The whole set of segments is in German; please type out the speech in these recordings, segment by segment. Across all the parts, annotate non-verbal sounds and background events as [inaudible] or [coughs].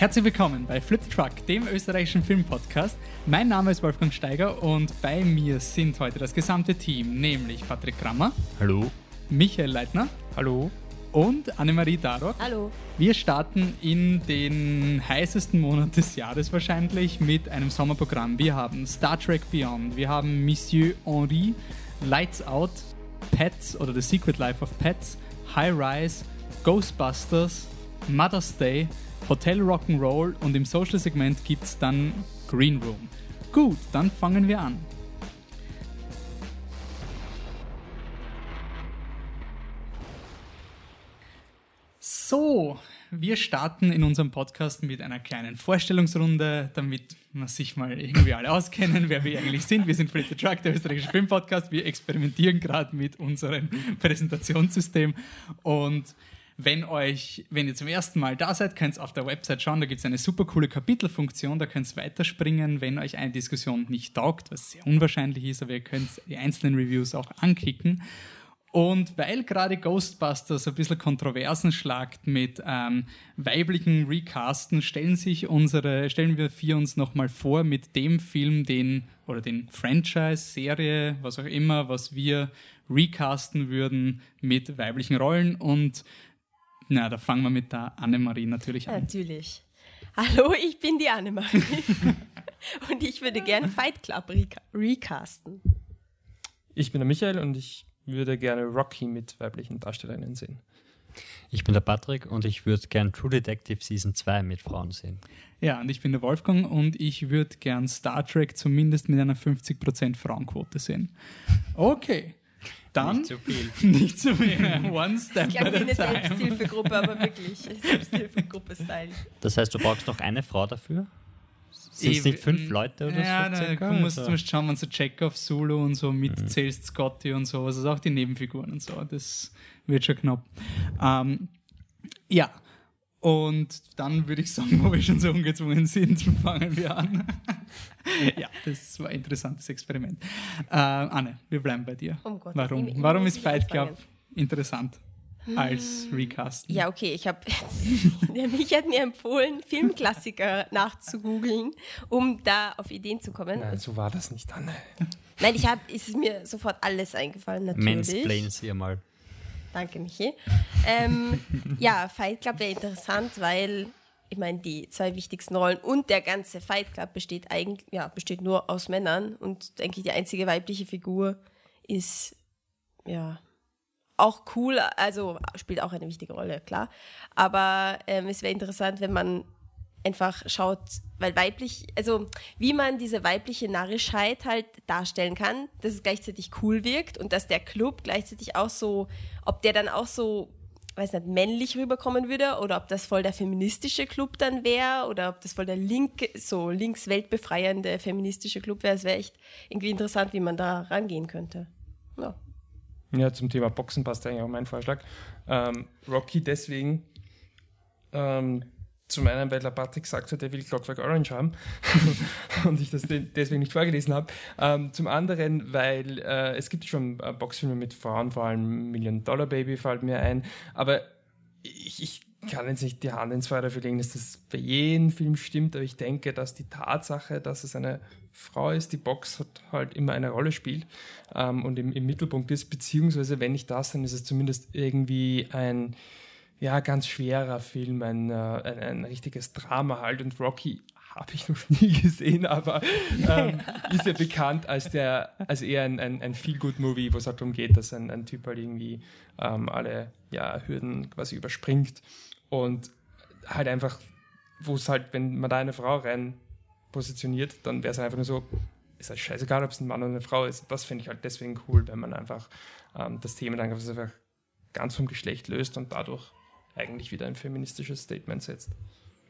Herzlich willkommen bei Flip the Truck, dem österreichischen Filmpodcast. Mein Name ist Wolfgang Steiger und bei mir sind heute das gesamte Team, nämlich Patrick Krammer. Hallo. Michael Leitner. Hallo. Und Annemarie Darock. Hallo. Wir starten in den heißesten Monat des Jahres wahrscheinlich mit einem Sommerprogramm. Wir haben Star Trek Beyond, wir haben Monsieur Henri, Lights Out, Pets oder The Secret Life of Pets, High Rise, Ghostbusters, Mother's Day, Hotel Rock'n'Roll und im Social-Segment gibt es dann Green Room. Gut, dann fangen wir an. So, wir starten in unserem Podcast mit einer kleinen Vorstellungsrunde, damit man sich mal irgendwie alle auskennen, wer wir eigentlich sind. Wir sind Free the Truck, der österreichische Filmpodcast. Wir experimentieren gerade mit unserem Präsentationssystem und wenn euch, wenn ihr zum ersten Mal da seid, könnt ihr auf der Website schauen, da gibt es eine super coole Kapitelfunktion, da könnt ihr weiterspringen, wenn euch eine Diskussion nicht taugt, was sehr unwahrscheinlich ist, aber ihr könnt die einzelnen Reviews auch anklicken. Und weil gerade Ghostbusters ein bisschen Kontroversen schlagt mit ähm, weiblichen Recasten, stellen sich unsere, stellen wir vier uns nochmal vor mit dem Film, den oder den Franchise, Serie, was auch immer, was wir recasten würden mit weiblichen Rollen. Und na, da fangen wir mit der Annemarie natürlich an. Natürlich. Hallo, ich bin die Annemarie. [laughs] und ich würde gerne Fight Club recasten. Ich bin der Michael und ich würde gerne Rocky mit weiblichen Darstellerinnen sehen. Ich bin der Patrick und ich würde gern True Detective Season 2 mit Frauen sehen. Ja, und ich bin der Wolfgang und ich würde gern Star Trek zumindest mit einer 50% Frauenquote sehen. Okay. Dann nicht zu viel. [laughs] nicht zu viel. [laughs] One step ich glaube, at a time. Selbsthilfegruppe, aber wirklich [laughs] Selbsthilfegruppe-Style. Das heißt, du brauchst noch eine Frau dafür? Sind es nicht fünf Leute oder ja, so? circa, du musst oder? zum Beispiel schauen, wenn du Chekhov, Sulu und so mitzählst, Scotty und so, also auch die Nebenfiguren und so, das wird schon knapp. Ähm, ja, und dann würde ich sagen, wo wir schon so ungezwungen sind, fangen wir an. Ja, das war ein interessantes Experiment. Äh, Anne, wir bleiben bei dir. Um Gott, Warum, ich- ich warum ist Fight Club interessant als Recast? Ja, okay, ich habe. [laughs] Mich hat mir empfohlen, Filmklassiker nachzugoogeln, um da auf Ideen zu kommen. Nein, so war das nicht, Anne. Nein, ich habe, ist mir sofort alles eingefallen, natürlich. Mansplain sie mal. Danke, Michi. Ähm, ja, Fight Club wäre interessant, weil ich meine, die zwei wichtigsten Rollen und der ganze Fight Club besteht eigentlich, ja, besteht nur aus Männern und denke ich, die einzige weibliche Figur ist ja auch cool, also spielt auch eine wichtige Rolle, klar. Aber ähm, es wäre interessant, wenn man einfach schaut, weil weiblich, also wie man diese weibliche Narrischheit halt darstellen kann, dass es gleichzeitig cool wirkt und dass der Club gleichzeitig auch so, ob der dann auch so, weiß nicht, männlich rüberkommen würde oder ob das voll der feministische Club dann wäre oder ob das voll der linke, so links weltbefreiende feministische Club wäre. Es wäre echt irgendwie interessant, wie man da rangehen könnte. Ja. Ja, zum Thema Boxen passt eigentlich auch mein Vorschlag. Ähm, Rocky deswegen, ähm, zum einen, weil der Patrick gesagt hat, er will Clockwork Orange haben [laughs] und ich das de- deswegen nicht vorgelesen habe. Ähm, zum anderen, weil äh, es gibt schon äh, Boxfilme mit Frauen, vor allem Million Dollar Baby fällt mir ein, aber ich, ich kann jetzt nicht die Hand ins Feuer dafür legen, dass das bei jedem Film stimmt, aber ich denke, dass die Tatsache, dass es eine Frau ist, die Box hat halt immer eine Rolle spielt ähm, und im, im Mittelpunkt ist, beziehungsweise wenn nicht das, dann ist es zumindest irgendwie ein ja, ganz schwerer Film, ein, äh, ein, ein richtiges Drama halt. Und Rocky habe ich noch [laughs] nie gesehen, aber ähm, [laughs] ist ja bekannt als der, als eher ein, ein, ein Feel-Good-Movie, wo es halt darum geht, dass ein, ein Typ halt irgendwie ähm, alle ja, Hürden quasi überspringt. Und halt einfach, wo es halt, wenn man da eine Frau rein positioniert, dann wäre es einfach nur so, ist halt scheißegal, ob es ein Mann oder eine Frau ist. Das finde ich halt deswegen cool, wenn man einfach ähm, das Thema dann einfach ganz vom Geschlecht löst und dadurch eigentlich wieder ein feministisches Statement setzt.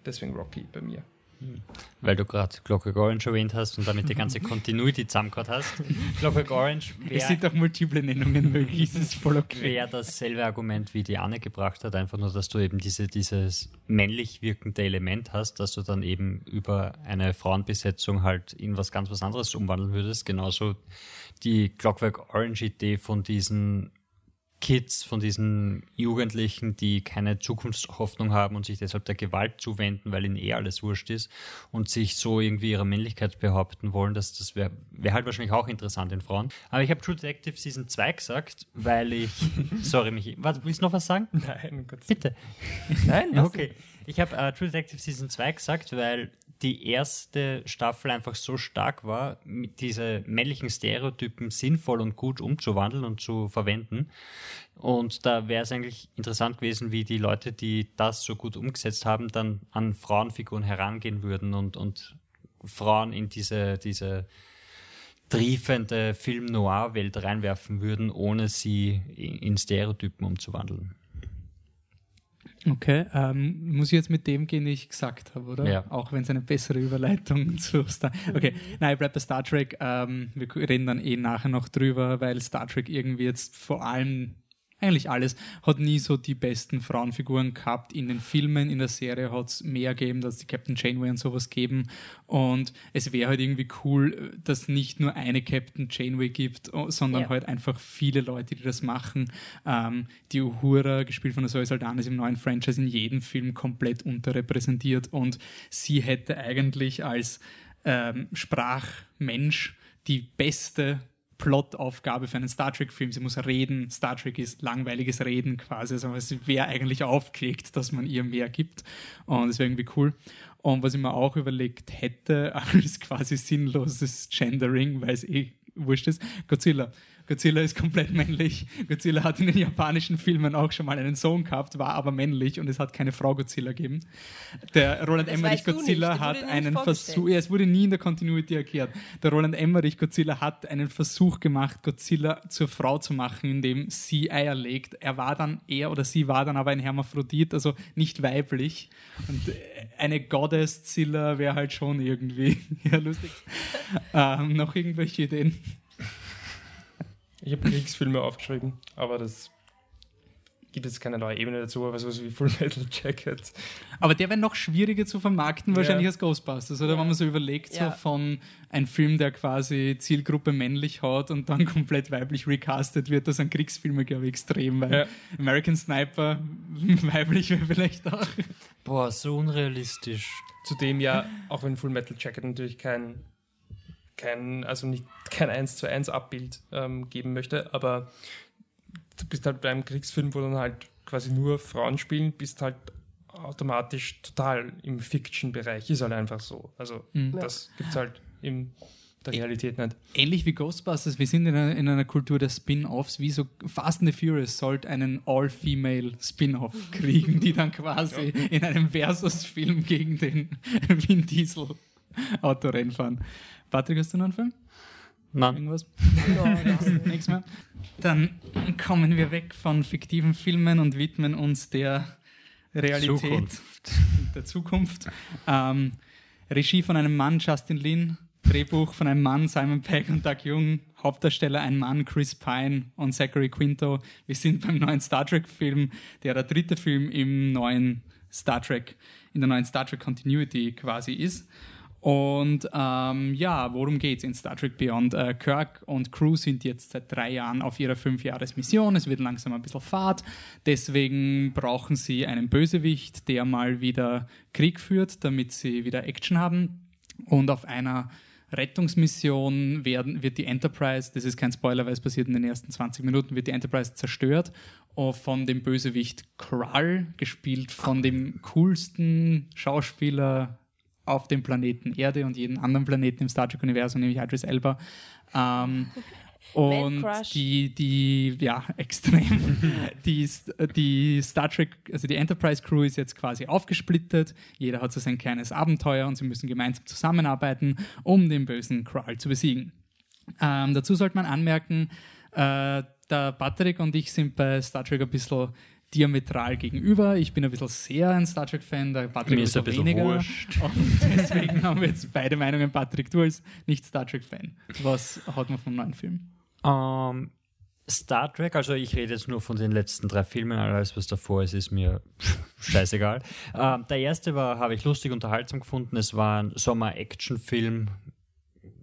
Deswegen Rocky bei mir. Weil du gerade Clockwork Orange erwähnt hast und damit die ganze [laughs] Continuity zusammengehört hast. Clockwork Orange Es wäre sind auch multiple Nennungen möglich, das ist voll okay. wär dasselbe Argument, wie die Anne gebracht hat, einfach nur, dass du eben diese, dieses männlich wirkende Element hast, dass du dann eben über eine Frauenbesetzung halt in was ganz was anderes umwandeln würdest. Genauso die Clockwork Orange Idee von diesen Kids, von diesen Jugendlichen, die keine Zukunftshoffnung haben und sich deshalb der Gewalt zuwenden, weil ihnen eh alles wurscht ist und sich so irgendwie ihrer Männlichkeit behaupten wollen. Das, das wäre wär halt wahrscheinlich auch interessant in Frauen. Aber ich habe True Detective Season 2 gesagt, weil ich. [laughs] sorry, Michi. Warte, willst du noch was sagen? Nein, Gott. Bitte. Nein, [laughs] Okay. Ich habe äh, True Detective Season 2 gesagt, weil die erste Staffel einfach so stark war, mit diese männlichen Stereotypen sinnvoll und gut umzuwandeln und zu verwenden. Und da wäre es eigentlich interessant gewesen, wie die Leute, die das so gut umgesetzt haben, dann an Frauenfiguren herangehen würden und, und Frauen in diese, diese triefende Film-Noir-Welt reinwerfen würden, ohne sie in in Stereotypen umzuwandeln. Okay, ähm, muss ich jetzt mit dem gehen, den ich gesagt habe, oder? Ja. Auch wenn es eine bessere Überleitung [laughs] zu Star Okay, nein, ich bei Star Trek. Ähm, wir reden dann eh nachher noch drüber, weil Star Trek irgendwie jetzt vor allem eigentlich alles, hat nie so die besten Frauenfiguren gehabt in den Filmen, in der Serie hat es mehr gegeben, dass die Captain Janeway und sowas geben und es wäre halt irgendwie cool, dass nicht nur eine Captain Janeway gibt, oh, sondern Ja. halt einfach viele Leute, die das machen. Ähm, die Uhura, gespielt von der Zoe Saldana, ist im neuen Franchise in jedem Film komplett unterrepräsentiert und sie hätte eigentlich als ähm, Sprachmensch die beste Plotaufgabe für einen Star Trek-Film. Sie muss reden. Star Trek ist langweiliges Reden quasi. Also es wäre eigentlich aufgelegt, dass man ihr mehr gibt. Und das wäre irgendwie cool. Und was ich mir auch überlegt hätte, [laughs] als quasi sinnloses Gendering, weil es eh wurscht ist, Godzilla. Godzilla ist komplett männlich. Godzilla hat in den japanischen Filmen auch schon mal einen Sohn gehabt, war aber männlich und es hat keine Frau Godzilla gegeben. Der Roland Das Emmerich nicht, Godzilla wurde hat nicht einen. Versuch, ja, es wurde nie in der Continuity erklärt. Der Roland Emmerich Godzilla hat einen Versuch gemacht, Godzilla zur Frau zu machen, indem sie Eier legt. Er war dann, er oder sie war dann aber ein Hermaphrodit, also nicht weiblich. Und äh, eine Goddess-Zilla wäre halt schon irgendwie [laughs] ja, lustig. ähm, noch irgendwelche Ideen? Ich habe Kriegsfilme aufgeschrieben, aber das gibt jetzt keine neue Ebene dazu, aber sowas wie Full Metal Jacket. Aber der wäre noch schwieriger zu vermarkten, wahrscheinlich als Ghostbusters, oder? Ja. Wenn man so überlegt, Ja. so von einem Film, der quasi Zielgruppe männlich hat und dann [laughs] komplett weiblich recastet wird, das sind Kriegsfilme, glaube ich, extrem, weil Ja. American Sniper [laughs] weiblich wäre vielleicht auch. Boah, so unrealistisch. Zudem ja, auch wenn Full Metal Jacket natürlich kein, kein also nicht [laughs] kein 1 zu 1 Abbild ähm, geben möchte, aber du bist halt beim Kriegsfilm, wo dann halt quasi nur Frauen spielen, bist halt automatisch total im Fiction-Bereich. Ist halt einfach so. Also Mhm. das gibt's halt in der Realität nicht. Ähnlich wie Ghostbusters, wir sind in einer, in einer Kultur der Spin-Offs, wie so Fast and the Furious sollte einen All-Female Spin-Off [laughs] kriegen, die dann quasi in einem Versus-Film gegen den [laughs] Vin Diesel [laughs] Autorennen fahren. Patrick, hast du noch einen Film? Nein. Irgendwas? [laughs] Ja, Nichts mehr. Dann kommen wir weg von fiktiven Filmen und widmen uns der Realität Zukunft. [laughs] der Zukunft. Ähm, Regie von einem Mann, Justin Lin. Drehbuch von einem Mann, Simon Pegg und Doug Jung. Hauptdarsteller ein Mann, Chris Pine und Zachary Quinto. Wir sind beim neuen Star Trek-Film, der der dritte Film im neuen Star Trek, in der neuen Star Trek Continuity quasi ist. Und ähm, ja, worum geht's in Star Trek Beyond? Äh, Kirk und Crew sind jetzt seit drei Jahren auf ihrer Fünfjahresmission. Es wird langsam ein bisschen Fahrt. Deswegen brauchen sie einen Bösewicht, der mal wieder Krieg führt, damit sie wieder Action haben. Und auf einer Rettungsmission werden, wird die Enterprise, das ist kein Spoiler, weil es passiert in den ersten 20 Minuten, wird die Enterprise zerstört äh, von dem Bösewicht Krall, gespielt von dem coolsten Schauspieler auf dem Planeten Erde und jeden anderen Planeten im Star Trek-Universum, nämlich Idris Elba. Ähm, [laughs] und die, die, ja, [laughs] extrem. die, die Star Trek, also die Enterprise Crew ist jetzt quasi aufgesplittet. Jeder hat so sein kleines Abenteuer und sie müssen gemeinsam zusammenarbeiten, um den bösen Kral zu besiegen. Ähm, dazu sollte man anmerken, äh, der Patrick und ich sind bei Star Trek ein bisschen diametral gegenüber. Ich bin ein bisschen sehr ein Star Trek-Fan, der Patrick Mir ist ein bisschen weniger. wurscht. Und deswegen haben wir jetzt beide Meinungen. Patrick, du als nicht Star Trek-Fan. Was hat man vom neuen Film? Ähm, Star Trek, also ich rede jetzt nur von den letzten drei Filmen, alles was davor ist, ist mir [laughs] scheißegal. Ähm, der erste war, habe ich lustig unterhaltsam gefunden. Es war ein Sommer-Action-Film.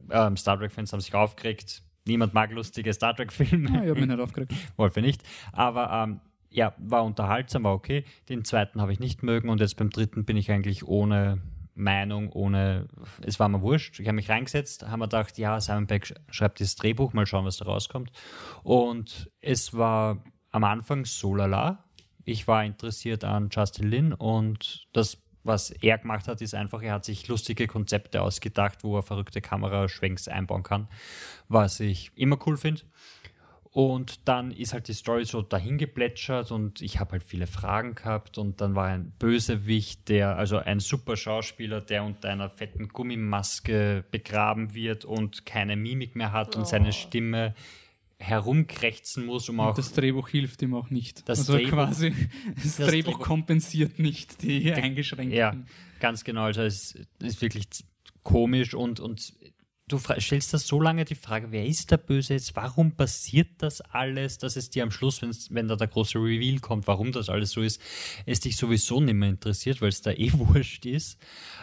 Ähm, Star Trek-Fans haben sich aufgeregt, niemand mag lustige Star Trek-Filme. Ah, ich habe mich [laughs] nicht aufgeregt. Wolfe nicht. Aber ähm, ja, war unterhaltsam, war okay. Den zweiten habe ich nicht mögen und jetzt beim dritten bin ich eigentlich ohne Meinung, ohne, es war mir wurscht. Ich habe mich reingesetzt, haben mir gedacht, ja, Simon Beck schreibt das Drehbuch, mal schauen, was da rauskommt. Und es war am Anfang so lala. Ich war interessiert an Justin Lin und das, was er gemacht hat, ist einfach, er hat sich lustige Konzepte ausgedacht, wo er verrückte Kameraschwenks einbauen kann, was ich immer cool finde. Und dann ist halt die Story so dahin geplätschert und ich habe halt viele Fragen gehabt und dann war ein Bösewicht, der, also ein super Schauspieler, der unter einer fetten Gummimaske begraben wird und keine Mimik mehr hat und seine Stimme herumkrächzen muss, um auch. Und das Drehbuch hilft ihm auch nicht. Das also Drehbuch- quasi, [laughs] das, das Drehbuch Drehbuch- kompensiert nicht die eingeschränkten. Ja, ganz genau. Also es ist wirklich komisch und, und du stellst das so lange die Frage, wer ist der Böse jetzt? Warum passiert das alles, dass es dir am Schluss, wenn da der große Reveal kommt, warum das alles so ist, es dich sowieso nicht mehr interessiert, weil es da eh [laughs] wurscht ist.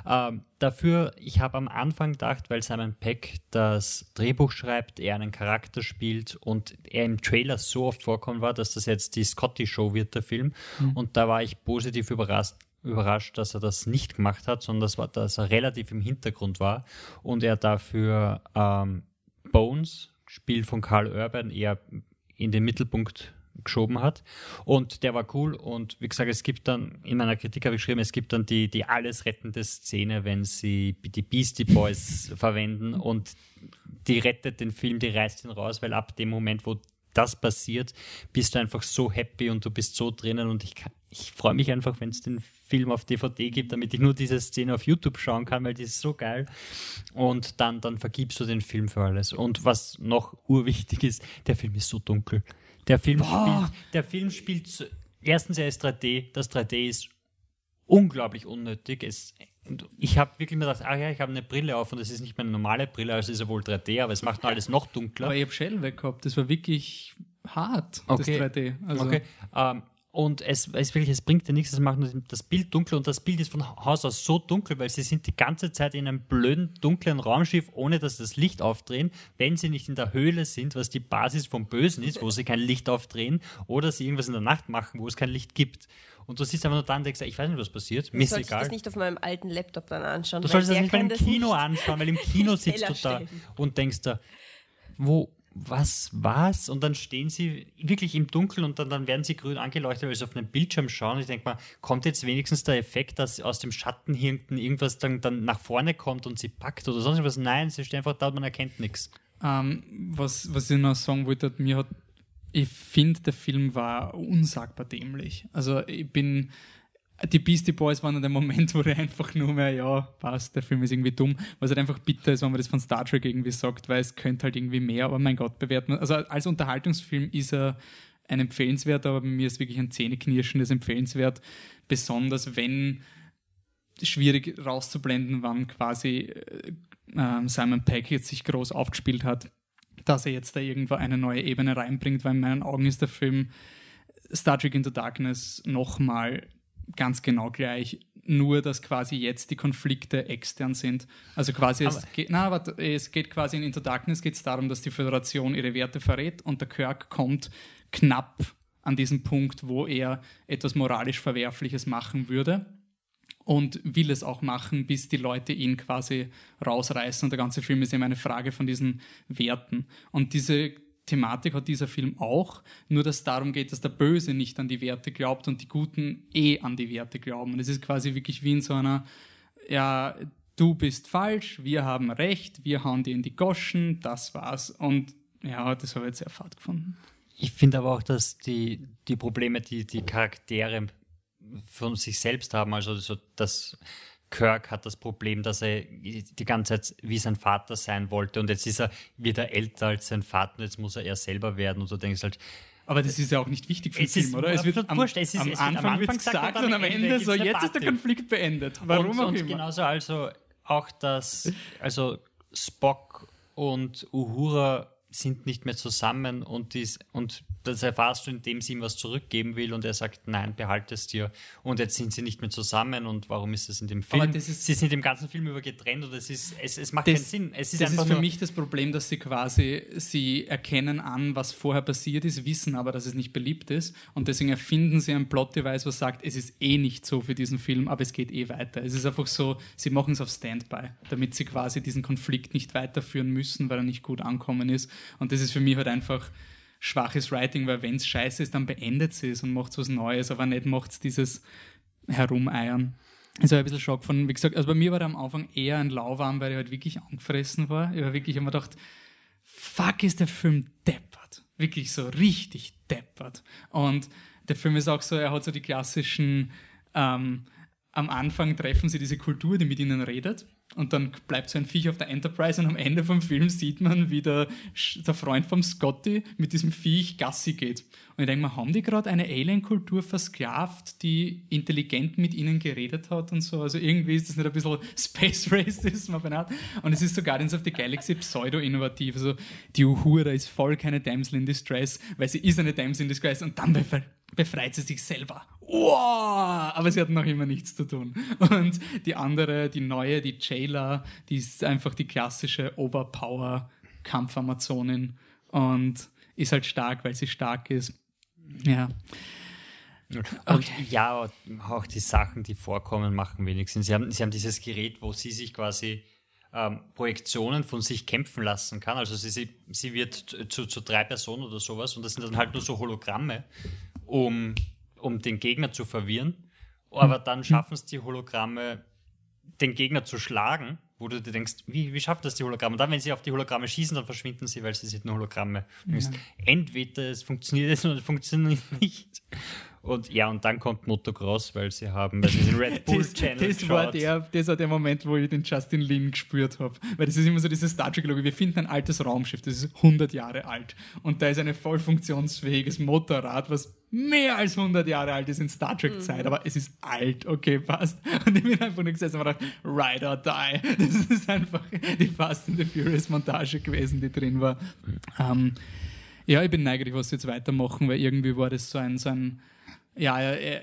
Ähm, dafür, ich habe am Anfang gedacht, weil Simon Peck das Drehbuch schreibt, er einen Charakter spielt und er im Trailer so oft vorkommen war, dass das jetzt die Scotty Show wird, der Film. Und da war ich positiv überrascht, überrascht, dass er das nicht gemacht hat, sondern das war, dass er relativ im Hintergrund war und er dafür ähm, Bones, gespielt von Carl Urban, eher in den Mittelpunkt geschoben hat. Und der war cool. Und wie gesagt, es gibt dann, in meiner Kritik habe ich geschrieben, es gibt dann die, die alles rettende Szene, wenn sie die Beastie Boys [laughs] verwenden und die rettet den Film, die reißt ihn raus, weil ab dem Moment, wo das passiert, bist du einfach so happy und du bist so drinnen und ich, kann- ich freue mich einfach, wenn es den Film auf DVD gibt, damit ich nur diese Szene auf YouTube schauen kann, weil die ist so geil. Und dann, dann vergibst du den Film für alles. Und was noch urwichtig ist, der Film ist so dunkel. Der Film spielt, der Film spielt, so, erstens er ist 3D, das 3D ist unglaublich unnötig. Es, ich habe wirklich mir gedacht, ah ja, ich habe eine Brille auf und das ist nicht meine normale Brille, also ist ja wohl 3D, aber es macht nur alles noch dunkler. Aber ich habe Shell weg gehabt. Das war wirklich hart, Okay. das 3D. Also, Okay. Ähm, und es, es wirklich, es bringt dir nichts, es macht nur das Bild dunkler und das Bild ist von Haus aus so dunkel, weil sie sind die ganze Zeit in einem blöden, dunklen Raumschiff, ohne dass sie das Licht aufdrehen, wenn sie nicht in der Höhle sind, was die Basis vom Bösen ist, wo sie kein Licht aufdrehen, oder sie irgendwas in der Nacht machen, wo es kein Licht gibt. Und du siehst einfach nur da und denkst, ich weiß nicht, was passiert, mir ist Sollte ich egal. das nicht auf meinem alten Laptop dann anschauen? Du solltest das nicht mal kann im das Kino anschauen, weil [laughs] im Kino sitzt du da und denkst da, wo, was, was? Und dann stehen sie wirklich im Dunkeln und dann, dann werden sie grün angeleuchtet, weil sie auf einen Bildschirm schauen. Ich denke mal, kommt jetzt wenigstens der Effekt, dass aus dem Schatten hinten irgendwas dann, dann nach vorne kommt und sie packt oder sonst was? Nein, sie stehen einfach da und man erkennt nichts. Ähm, was, was ich noch sagen wollte, mir hat, ich finde, der Film war unsagbar dämlich. Also ich bin, die Beastie Boys waren dem Moment, wo ich einfach nur mehr, ja, passt, der Film ist irgendwie dumm. Was halt einfach bitter ist, wenn man das von Star Trek irgendwie sagt, weil es könnte halt irgendwie mehr, aber mein Gott, bewerten man. Also als Unterhaltungsfilm ist er ein empfehlenswert, aber bei mir ist wirklich ein zähneknirschendes empfehlenswert, besonders wenn schwierig rauszublenden, wann quasi äh, ähm, Simon Pegg jetzt sich groß aufgespielt hat, dass er jetzt da irgendwo eine neue Ebene reinbringt, weil in meinen Augen ist der Film Star Trek Into Darkness nochmal ganz genau gleich, nur dass quasi jetzt die Konflikte extern sind. Also quasi, es geht, na, warte, es geht quasi in Into Darkness geht es darum, dass die Föderation ihre Werte verrät und der Kirk kommt knapp an diesen Punkt, wo er etwas moralisch Verwerfliches machen würde und will es auch machen, bis die Leute ihn quasi rausreißen. Und der ganze Film ist eben eine Frage von diesen Werten. Und diese Thematik hat dieser Film auch, nur dass es darum geht, dass der Böse nicht an die Werte glaubt und die Guten eh an die Werte glauben. Und es ist quasi wirklich wie in so einer, ja, du bist falsch, wir haben recht, wir hauen dir in die Goschen, das war's. Und ja, das habe ich jetzt sehr fad gefunden. Ich finde aber auch, dass die, die Probleme, die die Charaktere von sich selbst haben, also so, dass Kirk hat das Problem, dass er die ganze Zeit wie sein Vater sein wollte und jetzt ist er wieder älter als sein Vater und jetzt muss er er selber werden und du denkst halt, Aber das ist ja auch nicht wichtig für den Film, oder? Es wird am, wurscht. Es ist- am es wird am Anfang Anfang gesagt und am Ende gibt's so, jetzt ist der Party. Konflikt beendet. Warum und, auch und immer. genauso also auch das, also Spock und Uhura sind nicht mehr zusammen und, dies, und das erfahrst du, indem sie ihm was zurückgeben will und er sagt, nein, behalte es dir. Und jetzt sind sie nicht mehr zusammen und warum ist das in dem Film? Ist- sie sind im ganzen Film über getrennt und es, ist, es, es macht Das, keinen Sinn. Es ist das ist für mich das Problem, dass sie quasi, sie erkennen an, was vorher passiert ist, wissen aber, dass es nicht beliebt ist und deswegen erfinden sie ein Plot-Device, was sagt, es ist eh nicht so für diesen Film, aber es geht eh weiter. Es ist einfach so, sie machen es auf Standby, damit sie quasi diesen Konflikt nicht weiterführen müssen, weil er nicht gut ankommen ist. Und das ist für mich halt einfach schwaches Writing, weil wenn es scheiße ist, dann beendet sie es und macht was Neues, aber nicht macht es dieses Herumeiern. War ein bisschen Schock von, wie gesagt, also bei mir war der am Anfang eher ein Lauwarm, weil ich halt wirklich angefressen war. Ich war wirklich immer gedacht, fuck, ist der Film deppert. Wirklich so richtig deppert. Und der Film ist auch so, er hat so die klassischen, ähm, am Anfang treffen sie diese Kultur, die mit ihnen redet. Und dann bleibt so ein Viech auf der Enterprise und am Ende vom Film sieht man, wie der, der Freund vom Scotty mit diesem Viech Gassi geht. Und ich denke mal, haben die gerade eine Alien-Kultur versklavt, die intelligent mit ihnen geredet hat und so? Also irgendwie ist das nicht ein bisschen [laughs] Space Racism auf eine Art. Und es ist so Guardians of the Galaxy pseudo-innovativ. Also die Uhura ist voll keine Damsel in Distress, weil sie ist eine Damsel in Distress und dann befre befreit sie sich selber. Wow! Aber sie hat noch immer nichts zu tun. Und die andere, die neue, die Jayla, die ist einfach die klassische Oberpower-Kampfamazonin und ist halt stark, weil sie stark ist. Ja. Und ja, auch die Sachen, die vorkommen, machen wenig Sinn. Sie haben, sie haben dieses Gerät, wo sie sich quasi ähm, Projektionen von sich kämpfen lassen kann. Also sie, sie, sie wird zu, zu drei Personen oder sowas und das sind dann halt nur so Hologramme, um, um den Gegner zu verwirren. Aber dann schaffen es die Hologramme, den Gegner zu schlagen, wo du dir denkst, wie, wie schafft das die Hologramme? Und dann, wenn sie auf die Hologramme schießen, dann verschwinden sie, weil sie sind nur Hologramme. Denkst, Entweder es funktioniert es [laughs] oder es funktioniert nicht. Und ja, und dann kommt Motocross, weil sie haben, weil sie den Red Bull Das, Channel das, war der, das war der Moment, wo ich den Justin Lin gespürt habe. Weil das ist immer so diese Star Trek-Logik. Wir finden ein altes Raumschiff, das ist 100 Jahre alt. Und da ist ein voll funktionsfähiges Motorrad, was mehr als 100 Jahre alt ist in Star Trek-Zeit. Aber es ist alt, okay, passt. [laughs] Und ich bin einfach nur gesessen und gedacht, ride or die. [laughs] Das ist einfach die Fast and the Furious Montage gewesen, die drin war. Ähm, ja, ich bin neugierig, was sie jetzt weitermachen, weil irgendwie war das so ein, so ein ja, äh,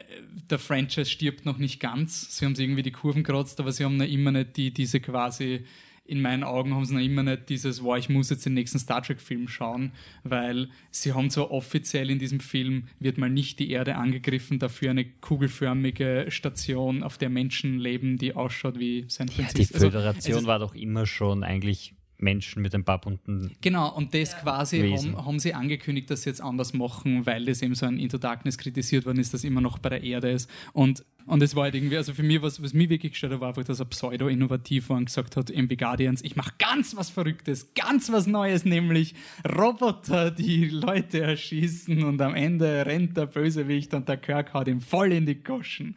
der Franchise stirbt noch nicht ganz. Sie haben sich irgendwie die Kurven gekratzt, aber sie haben noch immer nicht die, diese quasi, in meinen Augen haben sie noch immer nicht dieses, wow, ich muss jetzt den nächsten Star Trek-Film schauen, weil sie haben zwar offiziell in diesem Film, wird mal nicht die Erde angegriffen, dafür eine kugelförmige Station, auf der Menschen leben, die ausschaut wie San Ja, Francisco. die Also, Föderation ist- war doch immer schon eigentlich Menschen mit ein paar bunten. Genau, und das quasi Wesen. haben, haben sie angekündigt, dass sie jetzt anders machen, weil das eben so ein Into Darkness kritisiert worden ist, das immer noch bei der Erde ist. Und, und es war halt irgendwie, also für mich, was, was mich wirklich gestört hat, war einfach, dass er pseudo-innovativ war und gesagt hat, wie Guardians, ich mache ganz was Verrücktes, ganz was Neues, nämlich Roboter, die Leute erschießen und am Ende rennt der Bösewicht und der Kirk haut ihm voll in die Goschen.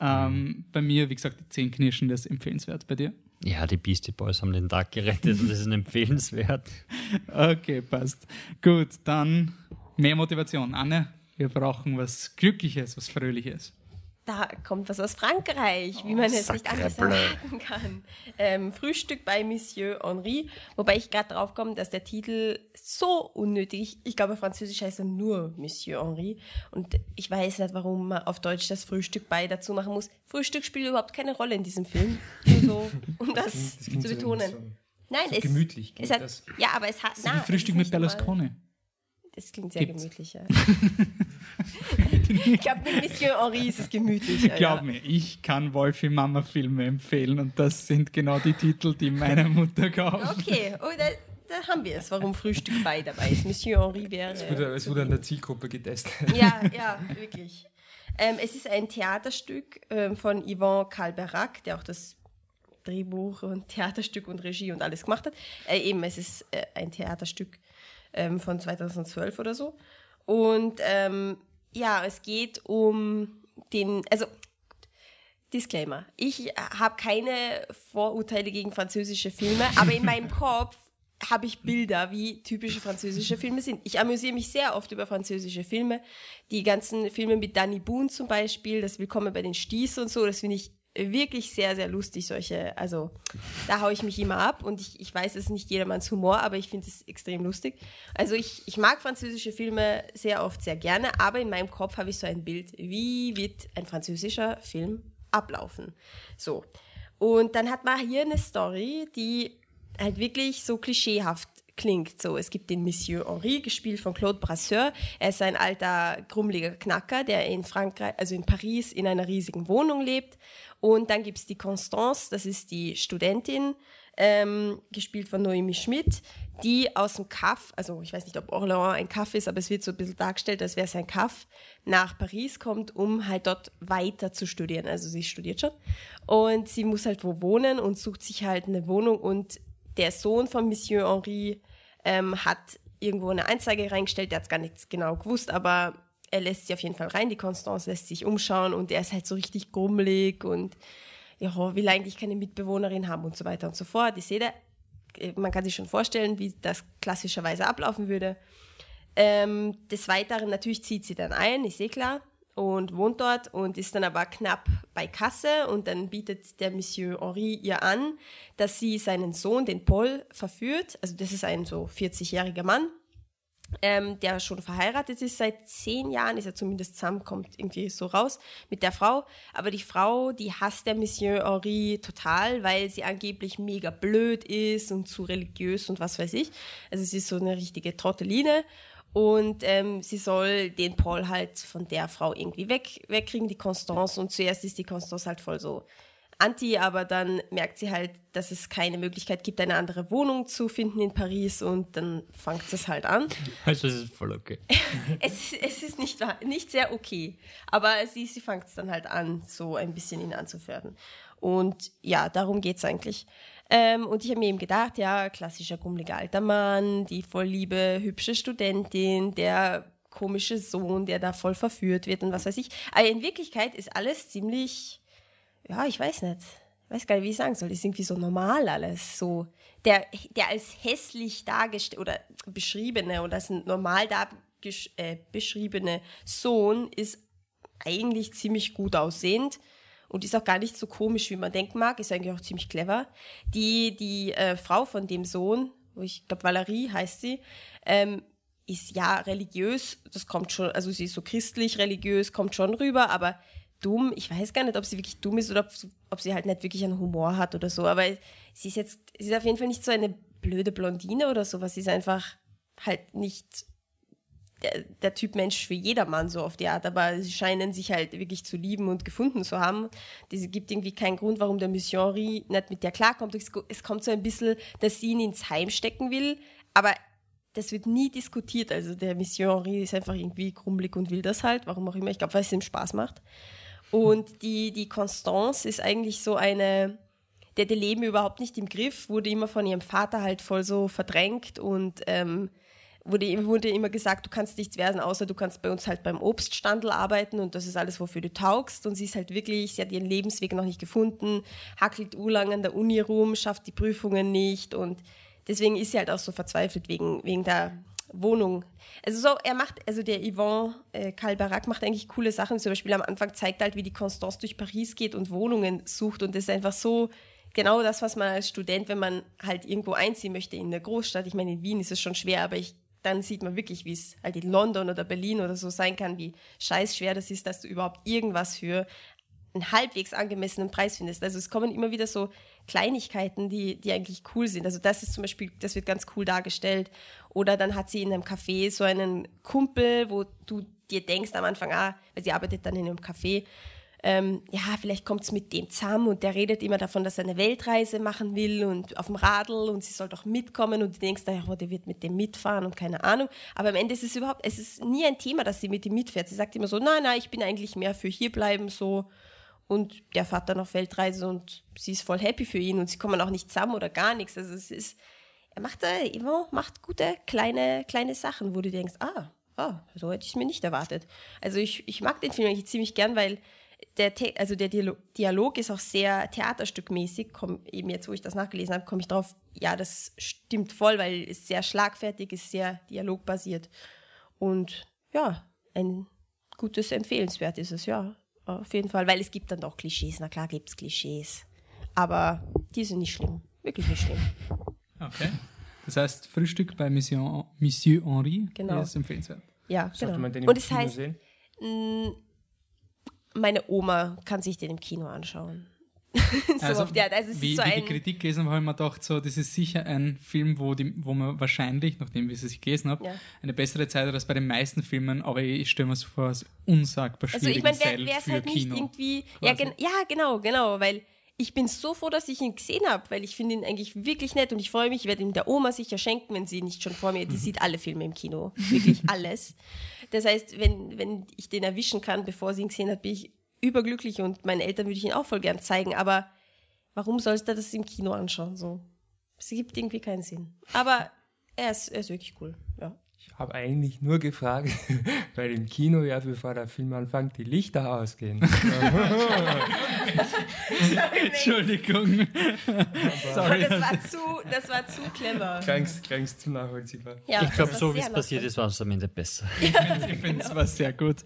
Ähm, bei mir, wie gesagt, die Zehnknirschen, das ist empfehlenswert. Bei dir? Ja, die Beastie Boys haben den Tag gerettet und das ist empfehlenswert. [laughs] Okay, passt. Gut, dann mehr Motivation. Anne, wir brauchen was Glückliches, was Fröhliches. Da kommt was aus Frankreich, wie man es nicht anders erwarten kann. Ähm, Frühstück bei Monsieur Henri, wobei ich gerade drauf komme, dass der Titel so unnötig, ich glaube, Französisch heißt er nur Monsieur Henri und ich weiß nicht, warum man auf Deutsch das Frühstück bei dazu machen muss. Frühstück spielt überhaupt keine Rolle in diesem Film, [laughs] so, um das, Das klingt zu so- betonen. so- Nein, so es, gemütlich Es hat, das. Ja, aber es hat, na, Frühstück mit. Berlusconi. Das klingt sehr Gibt's. gemütlich, ja. [laughs] [laughs] [laughs] ich glaube, mit Monsieur Henri ist es gemütlicher. Glaub ja. mir, ich kann Wolfi Mama Filme empfehlen und das sind genau die Titel, die meine Mutter kauft. Okay, oh, da, da haben wir es, warum Frühstück bei dabei ist. Monsieur Henri wäre. Es wurde, es wurde an der Zielgruppe getestet. ja, ja, wirklich. Ähm, es ist ein Theaterstück ähm, von Yvon Calberac, der auch das Drehbuch und Theaterstück und Regie und alles gemacht hat. Äh, eben, es ist äh, ein Theaterstück ähm, von 2012 oder so. Und ähm, ja, es geht um den, also Disclaimer. Ich habe keine Vorurteile gegen französische Filme, aber in meinem [laughs] Kopf habe ich Bilder, wie typische französische Filme sind. Ich amüsiere mich sehr oft über französische Filme. Die ganzen Filme mit Danny Boone zum Beispiel, das Willkommen bei den Sties und so, das finde ich wirklich sehr, sehr lustig, solche, also da haue ich mich immer ab und ich, ich weiß, es ist nicht jedermanns Humor, aber ich finde es extrem lustig. Also ich, ich mag französische Filme sehr oft sehr gerne, aber in meinem Kopf habe ich so ein Bild, wie wird ein französischer Film ablaufen. So. Und dann hat man hier eine Story, die halt wirklich so klischeehaft klingt. So, es gibt den Monsieur Henri, gespielt von Claude Brasseur. Er ist ein alter, grummeliger Knacker, der in Frankreich, also in Paris, in einer riesigen Wohnung lebt. Und dann gibt es die Constance, das ist die Studentin, ähm, gespielt von Noemi Schmidt, die aus dem Kaff, also ich weiß nicht, ob Orléans ein Kaff ist, aber es wird so ein bisschen dargestellt, als wäre es ein Kaff, nach Paris kommt, um halt dort weiter zu studieren. Also sie studiert schon. Und sie muss halt wo wohnen und sucht sich halt eine Wohnung und der Sohn von Monsieur Henri ähm, hat irgendwo eine Anzeige reingestellt, der hat es gar nicht genau gewusst, aber er lässt sie auf jeden Fall rein, die Constance lässt sich umschauen und er ist halt so richtig grummelig und ja, will eigentlich keine Mitbewohnerin haben und so weiter und so fort. Ich sehe da, äh, man kann sich schon vorstellen, wie das klassischerweise ablaufen würde. Ähm, des Weiteren natürlich zieht sie dann ein, ist eh klar und wohnt dort und ist dann aber knapp bei Kasse und dann bietet der Monsieur Henri ihr an, dass sie seinen Sohn, den Paul, verführt. Also das ist ein so 40-jähriger Mann, ähm, der schon verheiratet ist seit zehn Jahren, ist er zumindest zusammen, kommt irgendwie so raus mit der Frau. Aber die Frau, die hasst der Monsieur Henri total, weil sie angeblich mega blöd ist und zu religiös und was weiß ich. Also sie ist so eine richtige Trotteline und ähm, sie soll den Paul halt von der Frau irgendwie weg, wegkriegen, die Constance. Und zuerst ist die Constance halt voll so anti, aber dann merkt sie halt, dass es keine Möglichkeit gibt, eine andere Wohnung zu finden in Paris und dann fängt es halt an. Also es ist voll okay. [laughs] es, es ist nicht, nicht sehr okay, aber sie, sie fängt es dann halt an, so ein bisschen ihn anzufördern. Und ja, darum geht es eigentlich. Ähm, und ich habe mir eben gedacht, ja, klassischer grummeliger alter Mann, die voll liebe, hübsche Studentin, der komische Sohn, der da voll verführt wird und was weiß ich. Aber in Wirklichkeit ist alles ziemlich, ja, ich weiß nicht. Ich weiß gar nicht, wie ich sagen soll. Ist irgendwie so normal alles. So, der, der als hässlich dargestellt oder beschriebene oder als normal äh, beschriebene Sohn ist eigentlich ziemlich gut aussehend und ist auch gar nicht so komisch, wie man denken mag, ist eigentlich auch ziemlich clever. Die, die äh, Frau von dem Sohn, wo ich glaube Valerie heißt sie, ähm, ist ja religiös, das kommt schon, also sie ist so christlich, religiös, kommt schon rüber, aber dumm, ich weiß gar nicht, ob sie wirklich dumm ist oder ob, ob sie halt nicht wirklich einen Humor hat oder so, aber sie ist jetzt, sie ist auf jeden Fall nicht so eine blöde Blondine oder sowas, sie ist einfach halt nicht der, der, Typ Mensch für jedermann so auf die Art, aber sie scheinen sich halt wirklich zu lieben und gefunden zu haben. Es gibt irgendwie keinen Grund, warum der Missionary nicht mit der klarkommt. Es, es kommt so ein bisschen, dass sie ihn ins Heim stecken will, aber das wird nie diskutiert. Also der Missionary ist einfach irgendwie krummelig und will das halt, warum auch immer. Ich glaube, weil es ihm Spaß macht. Und die, die Constance ist eigentlich so eine, der die Leben überhaupt nicht im Griff, wurde immer von ihrem Vater halt voll so verdrängt und ähm, wurde, wurde immer gesagt, du kannst nichts werden, außer du kannst bei uns halt beim Obststandel arbeiten und das ist alles, wofür du taugst. Und sie ist halt wirklich, sie hat ihren Lebensweg noch nicht gefunden, hackelt urlang an der Uni rum, schafft die Prüfungen nicht und deswegen ist sie halt auch so verzweifelt wegen, wegen der Wohnung. Also so, er macht, also der Yvon äh, Kalbarak macht eigentlich coole Sachen. Zum Beispiel am Anfang zeigt halt, wie die Constance durch Paris geht und Wohnungen sucht und das ist einfach so genau das, was man als Student, wenn man halt irgendwo einziehen möchte in der Großstadt. Ich meine, in Wien ist es schon schwer, aber ich dann sieht man wirklich, wie es halt in London oder Berlin oder so sein kann, wie scheiß schwer das ist, dass du überhaupt irgendwas für einen halbwegs angemessenen Preis findest. Also es kommen immer wieder so Kleinigkeiten, die, die eigentlich cool sind. Also das ist zum Beispiel, das wird ganz cool dargestellt. Oder dann hat sie in einem Café so einen Kumpel, wo du dir denkst am Anfang, ah, weil sie arbeitet dann in einem Café, ähm, ja, vielleicht kommt es mit dem zusammen und der redet immer davon, dass er eine Weltreise machen will und auf dem Radl und sie soll doch mitkommen und du denkst, ja, oh, der wird mit dem mitfahren und keine Ahnung. Aber am Ende ist es überhaupt, es ist nie ein Thema, dass sie mit ihm mitfährt. Sie sagt immer so, nein, nein, ich bin eigentlich mehr für hierbleiben so und der dann auf Weltreise und sie ist voll happy für ihn und sie kommen auch nicht zusammen oder gar nichts. Also es ist, er macht äh, immer macht gute kleine kleine Sachen, wo du denkst, ah, ah so hätte ich es mir nicht erwartet. Also ich, ich mag den Film eigentlich ziemlich gern, weil der, also der Dialog ist auch sehr theaterstückmäßig. Komm, eben jetzt, wo ich das nachgelesen habe, komme ich drauf, ja, das stimmt voll, weil es sehr schlagfertig ist, sehr dialogbasiert. Und ja, ein gutes, empfehlenswert ist es, ja. Auf jeden Fall, weil es gibt dann doch Klischees. Na klar gibt es Klischees. Aber die sind nicht schlimm. Wirklich nicht schlimm. Okay. Das heißt, Frühstück bei Monsieur, Monsieur Henri Genau. ist empfehlenswert. Ja, Sollte man den genau. im Und es Kino heißt, sehen? meine Oma kann sich den im Kino anschauen. [laughs] so Also, die Art. Also es wie, ist so wie die Kritik gelesen habe, habe ich mir gedacht, so, das ist sicher ein Film, wo, die, wo man wahrscheinlich, nachdem ich es gelesen habe, Ja. eine bessere Zeit hat als bei den meisten Filmen, aber ich stelle mir es vor, als unsagbar Also schwierig ich meine, wäre es halt nicht Kino. irgendwie. Ja, gen ja, genau, genau, weil ich bin so froh, dass ich ihn gesehen habe, weil ich finde ihn eigentlich wirklich nett und ich freue mich, ich werde ihn der Oma sicher schenken, wenn sie nicht schon vor mir, Mhm. die sieht alle Filme im Kino, wirklich [laughs] alles. Das heißt, wenn, wenn ich den erwischen kann, bevor sie ihn gesehen hat, bin ich überglücklich und meinen Eltern würde ich ihn auch voll gern zeigen, aber warum sollst du das im Kino anschauen? So, es gibt irgendwie keinen Sinn. Aber er ist, er ist wirklich cool, ja. Ich habe eigentlich nur gefragt, [laughs] weil im Kino ja, bevor der Film anfängt, die Lichter ausgehen. [laughs] Entschuldigung. Sorry. Das war zu, das war zu clever. Klangst, klangst zu nachvollziehbar. Ja, Ich glaube, so wie es passiert ist, war es am Ende besser. [laughs] Ich finde es war sehr gut.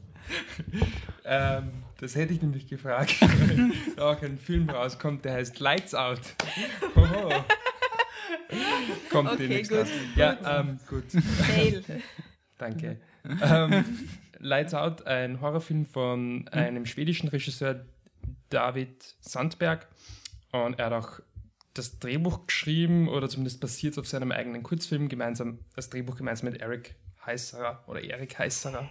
Ähm, das hätte ich nämlich gefragt, [laughs] weil auch ein Film rauskommt, der heißt Lights Out. Hoho. Kommt Okay, demnächst gut. Ja, ähm, gut. Fail. Danke. ähm, Lights Out, ein Horrorfilm von einem schwedischen Regisseur, David Sandberg. Und er hat auch das Drehbuch geschrieben oder zumindest basiert auf seinem eigenen Kurzfilm, gemeinsam, das Drehbuch gemeinsam mit Eric Heisserer oder Erik Heisserer.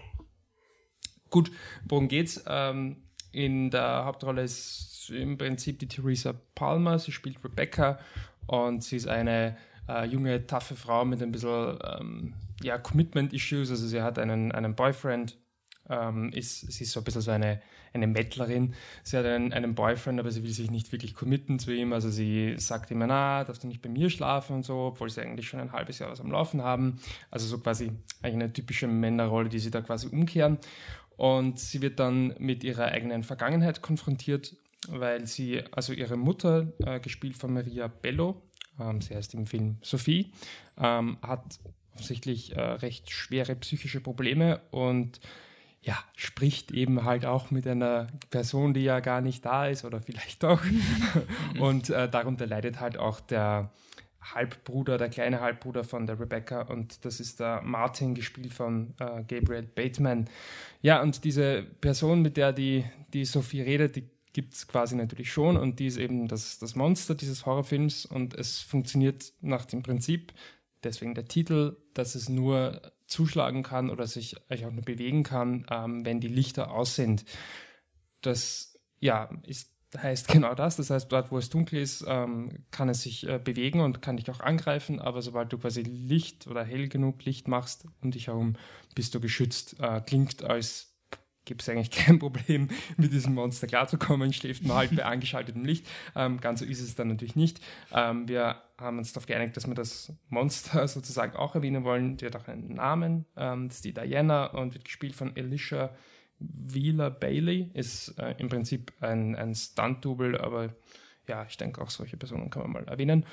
Gut, worum geht's? Ähm, in der Hauptrolle ist im Prinzip die Theresa Palmer. Sie spielt Rebecca und sie ist eine äh, junge, taffe Frau mit ein bisschen ähm, ja, Commitment-Issues. Also sie hat einen, einen Boyfriend, ähm, ist, sie ist so ein bisschen so eine, eine Mettlerin. Sie hat einen, einen Boyfriend, aber sie will sich nicht wirklich committen zu ihm. Also sie sagt immer, na, darfst du nicht bei mir schlafen und so, obwohl sie eigentlich schon ein halbes Jahr was am Laufen haben. Also so quasi eine typische Männerrolle, die sie da quasi umkehren. Und sie wird dann mit ihrer eigenen Vergangenheit konfrontiert, weil sie, also ihre Mutter, äh, gespielt von Maria Bello, ähm, sie heißt im Film Sophie, ähm, hat offensichtlich äh, recht schwere psychische Probleme und ja, spricht eben halt auch mit einer Person, die ja gar nicht da ist oder vielleicht doch. [laughs] und äh, darunter leidet halt auch der Halbbruder, der kleine Halbbruder von der Rebecca und das ist der Martin, gespielt von äh, Gabriel Bateman. Ja, und diese Person, mit der die, die Sophie redet, die gibt es quasi natürlich schon und die ist eben das, das Monster dieses Horrorfilms und es funktioniert nach dem Prinzip, deswegen der Titel, dass es nur zuschlagen kann oder sich auch nur bewegen kann, ähm, wenn die Lichter aus sind. Das ja, ist, heißt genau das. Das heißt, dort, wo es dunkel ist, ähm, kann es sich äh, bewegen und kann dich auch angreifen, aber sobald du quasi Licht oder hell genug Licht machst um dich herum, bist du geschützt. Äh, klingt als gibt es eigentlich [laughs] kein Problem, mit diesem Monster klarzukommen, schläft man halt bei [laughs] angeschaltetem Licht. Ähm, ganz so ist es dann natürlich nicht. Ähm, wir haben uns darauf geeinigt, dass wir das Monster [laughs] sozusagen auch erwähnen wollen. Die hat auch einen Namen, ähm, das ist die Diana und wird gespielt von Alicia Wheeler Bailey. Ist äh, im Prinzip ein, ein Stunt-Double, aber ja, ich denke auch solche Personen kann man mal erwähnen.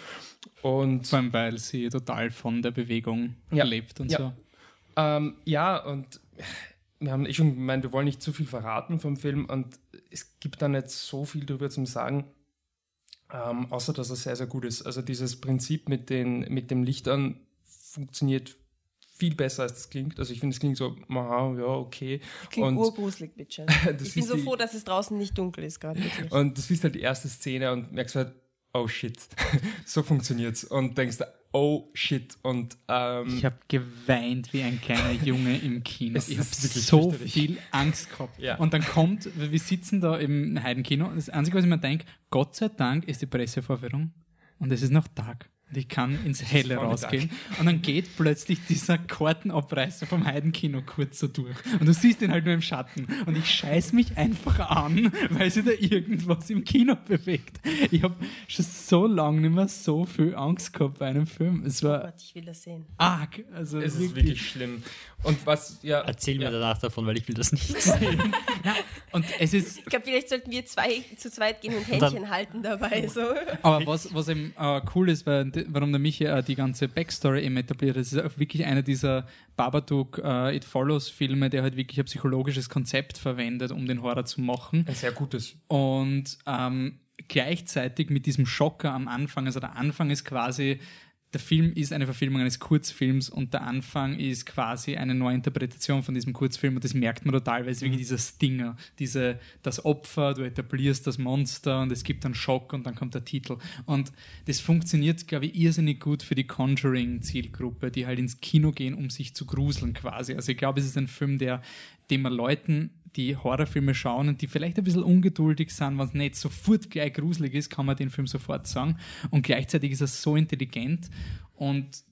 Und Vor allem, weil sie total von der Bewegung Ja. lebt und Ja. so. Ähm, ja, und wir haben eh schon gemeint, wir wollen nicht zu viel verraten vom Film und es gibt da nicht so viel drüber zum Sagen, ähm, außer dass er sehr, sehr gut ist. Also dieses Prinzip mit, den, mit dem Lichtern funktioniert viel besser, als das klingt. Also ich finde, es klingt so, aha, ja, okay. Klingt Und- urgruselig, bitte. [laughs] Ich bin so die- froh, dass es draußen nicht dunkel ist gerade. Und du siehst halt die erste Szene und merkst halt, oh shit, [laughs] so funktioniert's. Und denkst, oh shit. Und ähm, Ich habe geweint wie ein kleiner Junge im Kino. Es ich habe so viel Angst gehabt. Ja. Und dann kommt, wir sitzen da im Heidenkino und das Einzige, was ich mir denke, Gott sei Dank ist die Pressevorführung und es ist noch Tag. Und ich kann ins Helle rausgehen. Und dann geht plötzlich dieser Kartenabreißer vom Heidenkino kurz so durch. Und du siehst ihn halt nur im Schatten. Und ich scheiß mich einfach an, weil sich da irgendwas im Kino bewegt. Ich habe schon so lange nicht mehr so viel Angst gehabt bei einem Film. Es Oh war Gott, ich will das sehen. arg. Also es wirklich. ist wirklich schlimm. Und was, ja. Erzähl mir ja. danach davon, weil ich will das nicht [laughs] sehen. Und es ist, Ich glaube, vielleicht sollten wir zwei zu zweit gehen und dann- Händchen halten dabei. So. aber was, was eben äh, cool ist, weil warum der Michi äh, die ganze Backstory eben etabliert. Das ist auch wirklich einer dieser Babadook äh, It Follows Filme, der halt wirklich ein psychologisches Konzept verwendet, um den Horror zu machen. Ein sehr gutes. Und ähm, gleichzeitig mit diesem Schocker am Anfang, also der Anfang ist quasi der Film ist eine Verfilmung eines Kurzfilms und der Anfang ist quasi eine Neuinterpretation von diesem Kurzfilm und das merkt man total, weil es wirklich dieser Stinger, diese, das Opfer, du etablierst das Monster und es gibt einen Schock und dann kommt der Titel. Und das funktioniert, glaube ich, irrsinnig gut für die Conjuring-Zielgruppe, die halt ins Kino gehen, um sich zu gruseln quasi. Also ich glaube, es ist ein Film, der, dem man Leuten die Horrorfilme schauen und die vielleicht ein bisschen ungeduldig sind, wenn es nicht sofort gleich gruselig ist, kann man den Film sofort sagen. Und gleichzeitig ist er so intelligent und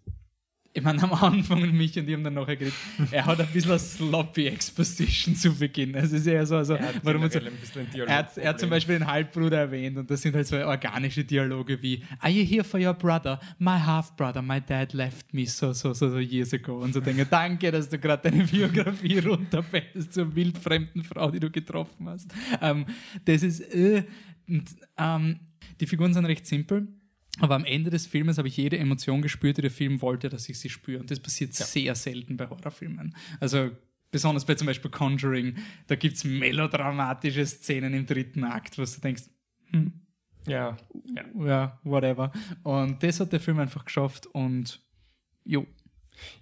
ich meine, am Anfang, mich und ich haben dann nachher geredet, er hat ein bisschen eine sloppy Exposition zu Beginn. Es ist eher so, also, warum man so, er, hat, er hat zum Beispiel den Halbbruder erwähnt und das sind halt so organische Dialoge wie Are you here for your brother? My half-brother, my dad left me so, so, so, so years ago. Und so denke, danke, dass du gerade deine Biografie [laughs] runterbettest zur wildfremden Frau, die du getroffen hast. Ähm, das ist, äh, und, ähm, die Figuren sind recht simpel aber am Ende des Filmes habe ich jede Emotion gespürt, die der Film wollte, dass ich sie spüre. Und das passiert ja. sehr selten bei Horrorfilmen. Also besonders bei zum Beispiel Conjuring, da gibt es melodramatische Szenen im dritten Akt, wo du denkst, hm, ja, ja, ja, whatever. Und das hat der Film einfach geschafft und jo.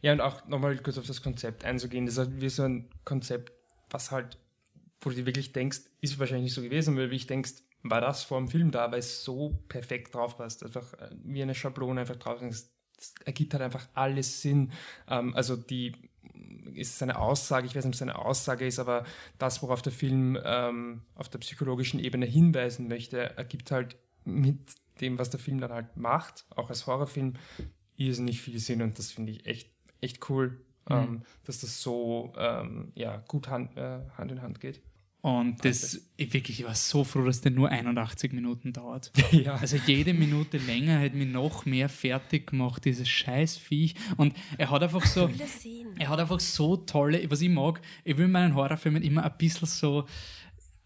Ja, und auch nochmal kurz auf das Konzept einzugehen. Das ist halt wie so ein Konzept, was halt, wo du dir wirklich denkst, ist wahrscheinlich nicht so gewesen, weil wie ich denkst, war das vor dem Film da, weil es so perfekt drauf passt. Einfach äh, wie eine Schablone einfach drauf. Es ergibt halt einfach alles Sinn. Ähm, also die ist es eine Aussage, ich weiß nicht, ob es eine Aussage ist, aber das, worauf der Film ähm, auf der psychologischen Ebene hinweisen möchte, ergibt halt mit dem, was der Film dann halt macht, auch als Horrorfilm, irrsinnig viel Sinn und das finde ich echt, echt cool, mhm. ähm, dass das so ähm, ja, gut Hand, äh, Hand in Hand geht. Und das, ich wirklich, ich war so froh, dass der nur 81 Minuten dauert. [laughs] ja. Also jede Minute länger hat mich noch mehr fertig gemacht, dieses scheiß Viech. Und er hat einfach so, er hat einfach so tolle, was ich mag, ich will in meinen Horrorfilmen immer ein bisschen so,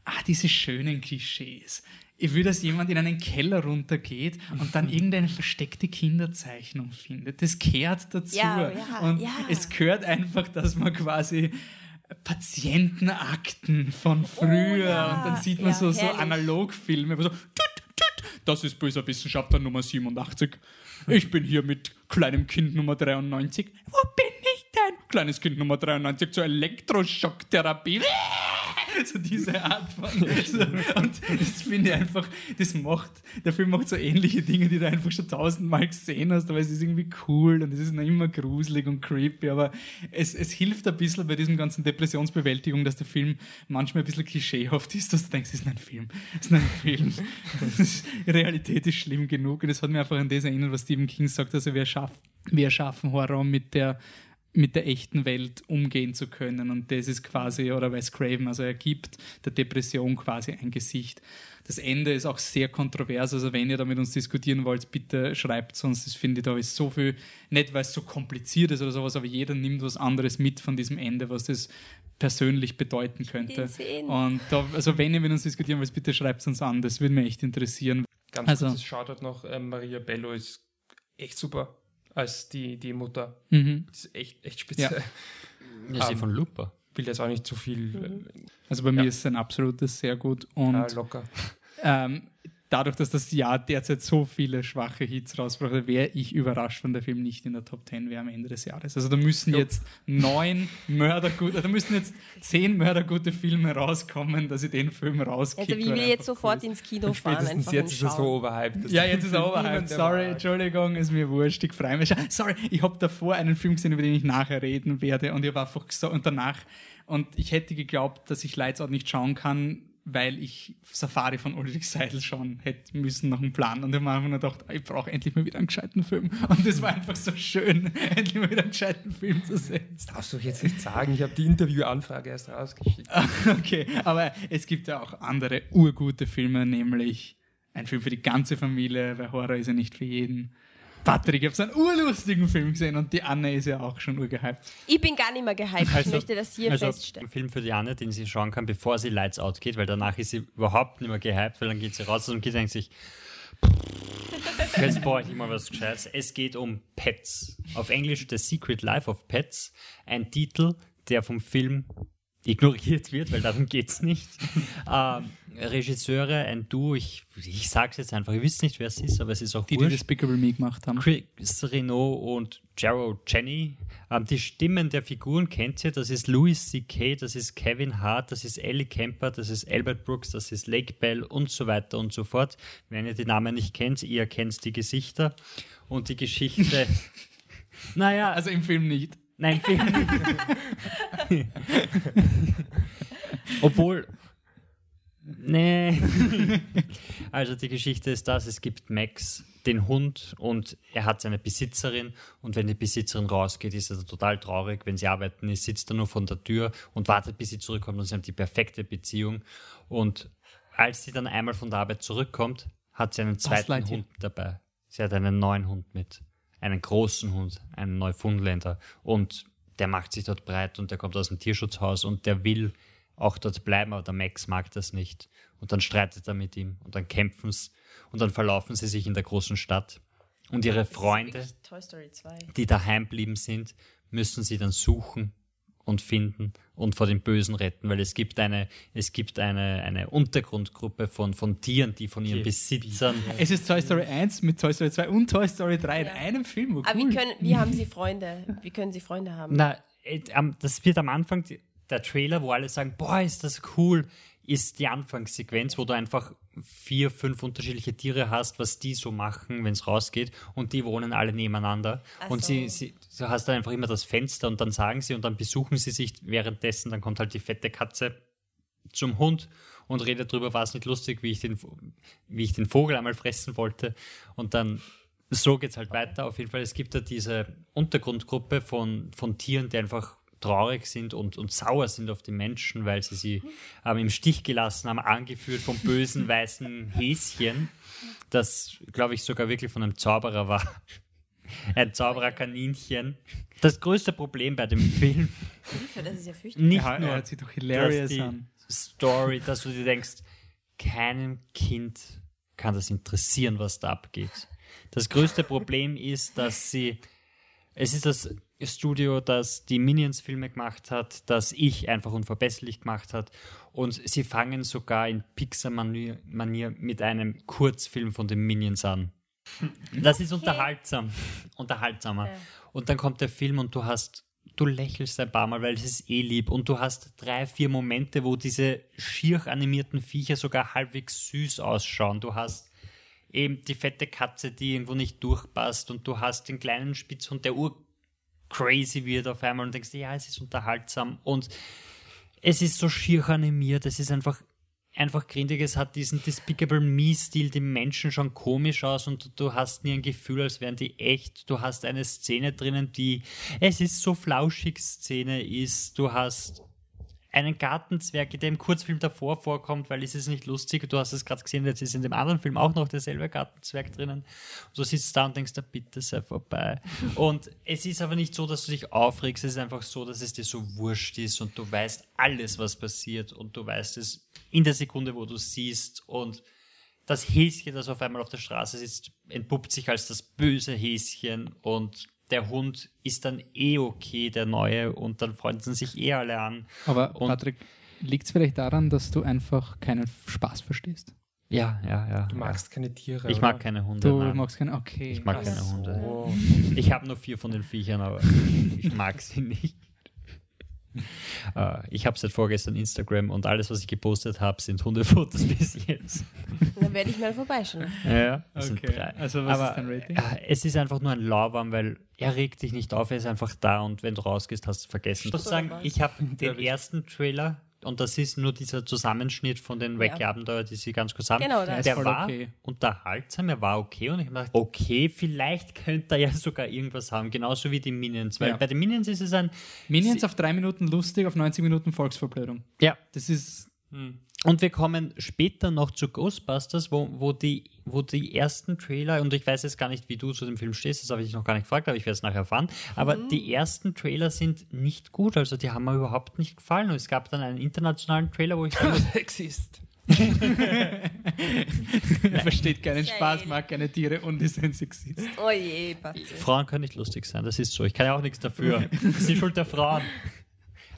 ah, diese schönen Klischees. Ich will, dass jemand in einen Keller runtergeht und dann [laughs] irgendeine versteckte Kinderzeichnung findet. Das gehört dazu. Ja, ja, und ja. es gehört einfach, dass man quasi Patientenakten von früher oh, ja. und dann sieht man ja, so, so Analogfilme, wo so, tut, tut, das ist böser Wissenschaftler Nummer 87. Ich bin hier mit kleinem Kind Nummer 93. Wo bin ich denn? Kleines Kind Nummer 93 zur Elektroschocktherapie. [laughs] so diese Art von. So, [laughs] und das finde ich einfach, das macht, der Film macht so ähnliche Dinge, die du einfach schon tausendmal gesehen hast, aber es ist irgendwie cool und es ist noch immer gruselig und creepy, aber es, es hilft ein bisschen bei diesem ganzen Depressionsbewältigung, dass der Film manchmal ein bisschen klischeehaft ist, dass du denkst, es ist ein Film. Es ist ein Film. Ist, Realität ist schlimm genug und es hat mir einfach an das erinnert, was Stephen King sagt, also wir schaffen, wir schaffen Horror mit der mit der echten Welt umgehen zu können. Und das ist quasi, oder Wes Craven, also er gibt der Depression quasi ein Gesicht. Das Ende ist auch sehr kontrovers, also wenn ihr da mit uns diskutieren wollt, bitte schreibt sonst. Das finde ich, da ist so viel, nicht weil es so kompliziert ist oder sowas, aber jeder nimmt was anderes mit von diesem Ende, was das persönlich bedeuten könnte. Und da, also wenn ihr mit uns diskutieren wollt, bitte schreibt es uns an, das würde mich echt interessieren. Ganz also, kurzes Shoutout noch, äh, Maria Bello ist echt super als die, die Mutter. Mhm. Das ist echt, echt speziell. Ja, ja um, von Lupa. Will jetzt auch nicht zu viel. Mhm. Also bei ja. mir ist es ein absolutes sehr gut. Und, ja, locker. Ähm, dadurch, dass das Jahr derzeit so viele schwache Hits rausbrachte, wäre ich überrascht, wenn der Film nicht in der Top 10 wäre am Ende des Jahres. Also da müssen jetzt neun Mördergute, da müssen jetzt zehn Mördergute Filme rauskommen, dass ich den Film rauskicke. Also wie wir jetzt sofort ins Kino fahren. Einfach jetzt ist er so overhyped. Ja, jetzt ist er overhyped. Sorry, Entschuldigung, ist mir wurscht. Ich freue mich. Sorry, ich habe davor einen Film gesehen, über den ich nachher reden werde und ich habe einfach gesagt, und danach, und ich hätte geglaubt, dass ich Lights Out nicht schauen kann, weil ich Safari von Ulrich Seidel schon hätte müssen nach einem Plan. Und ich habe mir einfach nur gedacht, ich brauche endlich mal wieder einen gescheiten Film. Und das war einfach so schön, [laughs] endlich mal wieder einen gescheiten Film zu sehen. Das darfst du jetzt nicht sagen. Ich habe die Interviewanfrage erst rausgeschickt. [laughs] okay, aber es gibt ja auch andere urgute Filme, nämlich ein Film für die ganze Familie, weil Horror ist ja nicht für jeden. Patrick, ich habe so einen urlustigen Film gesehen und die Anne ist ja auch schon urgehypt. Ich bin gar nicht mehr gehypt, also, ich möchte das hier also feststellen. Ein Film für die Anne, den sie schauen kann, bevor sie Lights Out geht, weil danach ist sie überhaupt nicht mehr gehypt, weil dann geht sie raus und geht denkt sich, Jetzt brauche ich mal was Gescheites. Es geht um Pets. Auf Englisch The Secret Life of Pets. Ein Titel, der vom Film ignoriert wird, weil darum geht es nicht. [laughs] ähm, Regisseure, ein Duo, ich, ich sage es jetzt einfach, ihr wisst nicht, wer es ist, aber es ist auch Die, die wurscht. Despicable Me gemacht haben. Chris Renault und Jero Jenny. Ähm, die Stimmen der Figuren kennt ihr. Das ist Louis C.K., das ist Kevin Hart, das ist Ellie Kemper, das ist Albert Brooks, das ist Lake Bell und so weiter und so fort. Wenn ihr die Namen nicht kennt, ihr kennt die Gesichter und die Geschichte. [laughs] naja, Also im Film nicht. Nein, Film. [laughs] Obwohl. Nee. [laughs] Also die Geschichte ist das, es gibt Max, den Hund, und er hat seine Besitzerin. Und wenn die Besitzerin rausgeht, ist er total traurig. Wenn sie arbeiten ist, sitzt er nur von der Tür und wartet, bis sie zurückkommt. Und sie haben die perfekte Beziehung. Und als sie dann einmal von der Arbeit zurückkommt, hat sie einen zweiten. Hund dabei. Sie hat einen neuen Hund mit. Einen großen Hund, einen Neufundländer. Und der macht sich dort breit und der kommt aus dem Tierschutzhaus und der will auch dort bleiben, aber der Max mag das nicht. Und dann streitet er mit ihm und dann kämpfen sie und dann verlaufen sie sich in der großen Stadt. Und ihre Freunde, Wirklich Toy Story 2. die daheim blieben sind, müssen sie dann suchen und finden und vor dem Bösen retten, weil es gibt eine, es gibt eine, eine Untergrundgruppe von, von Tieren, die von ihren Besitzern Es ist Toy Story 1 mit Toy Story 2 und Toy Story 3 in einem Film. Oh, Aber cool. wie, können, wie haben Sie Freunde? Wie können Sie Freunde haben? Na, äh, das wird am Anfang der Trailer, wo alle sagen, boah, ist das cool, ist die Anfangssequenz, wo du einfach vier, fünf unterschiedliche Tiere hast, was die so machen, wenn es rausgeht, und die wohnen alle nebeneinander. Ach und sie, so. sie, du hast dann einfach immer das Fenster und dann sagen sie und dann besuchen sie sich währenddessen, dann kommt halt die fette Katze zum Hund und redet drüber, war es nicht lustig, wie ich den, wie ich den Vogel einmal fressen wollte. Und dann so geht es halt weiter. Auf jeden Fall, es gibt da diese Untergrundgruppe von, von Tieren, die einfach traurig sind und, und sauer sind auf die Menschen, weil sie sie ähm, im Stich gelassen haben, angeführt vom bösen weißen Häschen, das, glaube ich, sogar wirklich von einem Zauberer war. Ein Zaubererkaninchen. Das größte Problem bei dem Film das ist ja fürchterlich. nicht ja, nur, er hört sich doch dass hilarious die an. Story, dass du dir denkst, keinem Kind kann das interessieren, was da abgeht. Das größte Problem ist, dass sie, es ist das Studio, das die Minions-Filme gemacht hat, das ich einfach unverbesserlich gemacht hat und sie fangen sogar in Pixar-Manier Manier mit einem Kurzfilm von den Minions an. Das ist unterhaltsam. Unterhaltsamer. Ja. Und dann kommt der Film und du hast, du lächelst ein paar Mal, weil es ist eh lieb. Und du hast drei, vier Momente, wo diese schier animierten Viecher sogar halbwegs süß ausschauen. Du hast eben die fette Katze, die irgendwo nicht durchpasst. Und du hast den kleinen Spitzhund, der ur crazy wird auf einmal und denkst, ja, es ist unterhaltsam. Und es ist so schier animiert, es ist einfach einfach grindig, es hat diesen Despicable Me-Stil, die Menschen schon komisch aus und du hast nie ein Gefühl, als wären die echt. Du hast eine Szene drinnen, die, es ist so flauschig Szene ist. Du hast einen Gartenzwerg, der im Kurzfilm davor vorkommt, weil es ist nicht lustig. Du hast es gerade gesehen, jetzt ist in dem anderen Film auch noch derselbe Gartenzwerg drinnen. Und du sitzt da und denkst, da bitte sei vorbei. [laughs] Und es ist aber nicht so, dass du dich aufregst. Es ist einfach so, dass es dir so wurscht ist und du weißt alles, was passiert und du weißt es in der Sekunde, wo du siehst und das Häschen, das auf einmal auf der Straße sitzt, entpuppt sich als das böse Häschen und der Hund ist dann eh okay, der neue, und dann freunden sich eh alle an. Aber Und- Patrick, liegt es vielleicht daran, dass du einfach keinen Spaß verstehst? Ja, ja, ja. Du magst keine Tiere. ja. Ich oder? mag keine Hunde. Du nein. magst keinen, okay. ich mag Ach keine Hunde. so. Ich habe nur vier von den Viechern, aber ich mag sie nicht. [laughs] Äh, Ich habe seit vorgestern Instagram und alles, was ich gepostet habe, sind Hundefotos [laughs] bis jetzt. Dann werde ich mal vorbeischauen. Ja, Okay. Also was Aber ist dein Rating? äh, es ist einfach nur ein Lauwarm, weil er regt dich nicht auf, er ist einfach da und wenn du rausgehst, hast du es vergessen. Ich muss sagen, ich habe den ersten Trailer und das ist nur dieser Zusammenschnitt von den Wacky-Abenteuer, die sie ganz kurz haben. Genau, da ist der voll war okay. unterhaltsam, er war okay und ich habe gedacht, okay, vielleicht könnte er ja [laughs] sogar irgendwas haben, genauso wie die Minions, weil Ja. bei den Minions ist es ein Minions Sie- auf drei Minuten lustig, auf 90 Minuten Volksverblödung. ja, Das ist Und wir kommen später noch zu Ghostbusters, wo, wo, die, wo die ersten Trailer, und ich weiß jetzt gar nicht, wie du zu dem Film stehst, das habe ich dich noch gar nicht gefragt, aber ich werde es nachher erfahren. Aber die ersten Trailer sind nicht gut, also die haben mir überhaupt nicht gefallen. Und es gab dann einen internationalen Trailer, wo ich sagen muss, [laughs] Sexist. [laughs] er versteht keinen Geil. Spaß, mag keine Tiere und ist ein Sexist. Oh je, Patzi. Frauen können nicht lustig sein, das ist so. Ich kann ja auch nichts dafür. Das ist die Schuld der Frauen.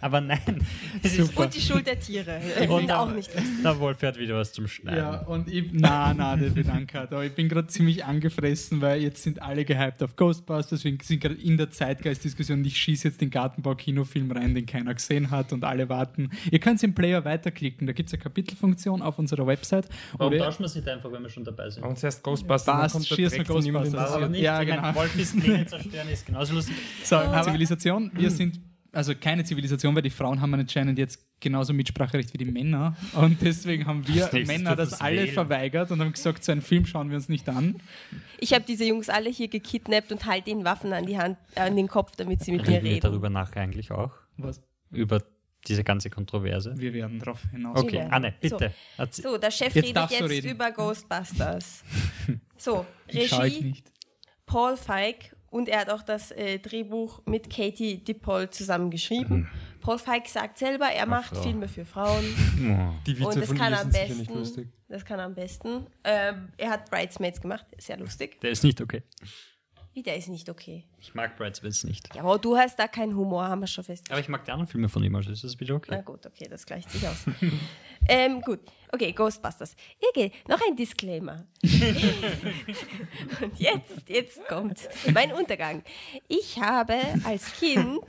Aber nein, [laughs] es ist Super. Und die Schuld der Tiere. [laughs] Ich Und auch nicht. Der Wolf hat wieder was zum Schneiden. Ja, und ich, na, na, das wird ankert. Aber ich bin gerade ziemlich angefressen, weil jetzt sind alle gehypt auf Ghostbusters, wir sind gerade in der Zeitgeist-Diskussion ich schieße jetzt den Gartenbau-Kinofilm rein, den keiner gesehen hat und alle warten. Ihr könnt im Player weiterklicken, da gibt es eine Kapitelfunktion auf unserer Website. Warum tauschen wir es nicht einfach, wenn wir schon dabei sind? Und zuerst Ghostbusters, Was? dann kommt der Schieß Dreck, mir den niemand Ghostbusters. Aber nicht, Ja, genau. Wolf ist Pläne zerstören, ist genauso lustig. So, Zivilisation, wir sind, also keine Zivilisation, weil die Frauen haben anscheinend jetzt genauso Mitspracherecht wie die Männer. Und deswegen haben wir Das Männer das alle wählen. verweigert und haben gesagt, so einen Film schauen wir uns nicht an. Ich habe diese Jungs alle hier gekidnappt und halte ihnen Waffen an die Hand, an den Kopf, damit sie mit mir Reden wir reden. darüber nachher eigentlich auch? Was? Über diese ganze Kontroverse? Wir werden drauf hinaus. Okay, werden. Anne, bitte. Erzähl- So, der Chef Jetzt redet jetzt reden. über Ghostbusters. [laughs] So, Ich ich Regie nicht. Paul Feig und er hat auch das äh, Drehbuch mit Katie Dippold zusammen geschrieben. Paul Feig sagt selber, er macht Frau. Filme für Frauen [laughs] Die Witze und das von kann am besten. lustig. Das kann er am besten. Ähm, er hat Bridesmaids gemacht, sehr lustig. Der ist nicht okay. Wie, der ist nicht okay. Ich mag Bridesmaids nicht. Ja, aber du hast da keinen Humor, haben wir schon festgestellt. Aber ich mag die anderen Filme von ihm, also ist das wieder okay. Na gut, okay, das gleicht sich aus. [laughs] ähm, gut, okay, Ghostbusters. Okay, noch ein Disclaimer. [laughs] Und jetzt, jetzt kommt mein Untergang. Ich habe als Kind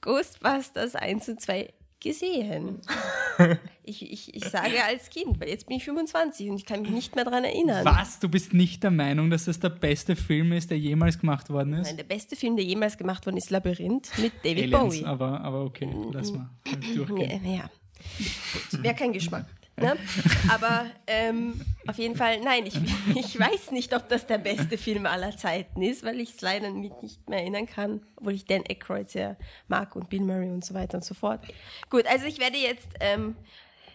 Ghostbusters 1 und 2 gesehen. [laughs] Ich, ich, ich sage als Kind, weil jetzt bin ich 25 und ich kann mich nicht mehr daran erinnern. Was? Du bist nicht der Meinung, dass das der beste Film ist, der jemals gemacht worden ist? Nein, der beste Film, der jemals gemacht worden ist, Labyrinth mit David Aliens, Bowie. aber, aber okay, lass mal durchgehen. Ja, ja. Gut, Wäre kein Geschmack. Ne? Aber ähm, auf jeden Fall, nein, ich, [laughs] ich weiß nicht, ob das der beste Film aller Zeiten ist, weil ich es leider mit nicht mehr erinnern kann, obwohl ich Dan Aykroyd sehr mag und Bill Murray und so weiter und so fort. Gut, also ich werde jetzt, ähm,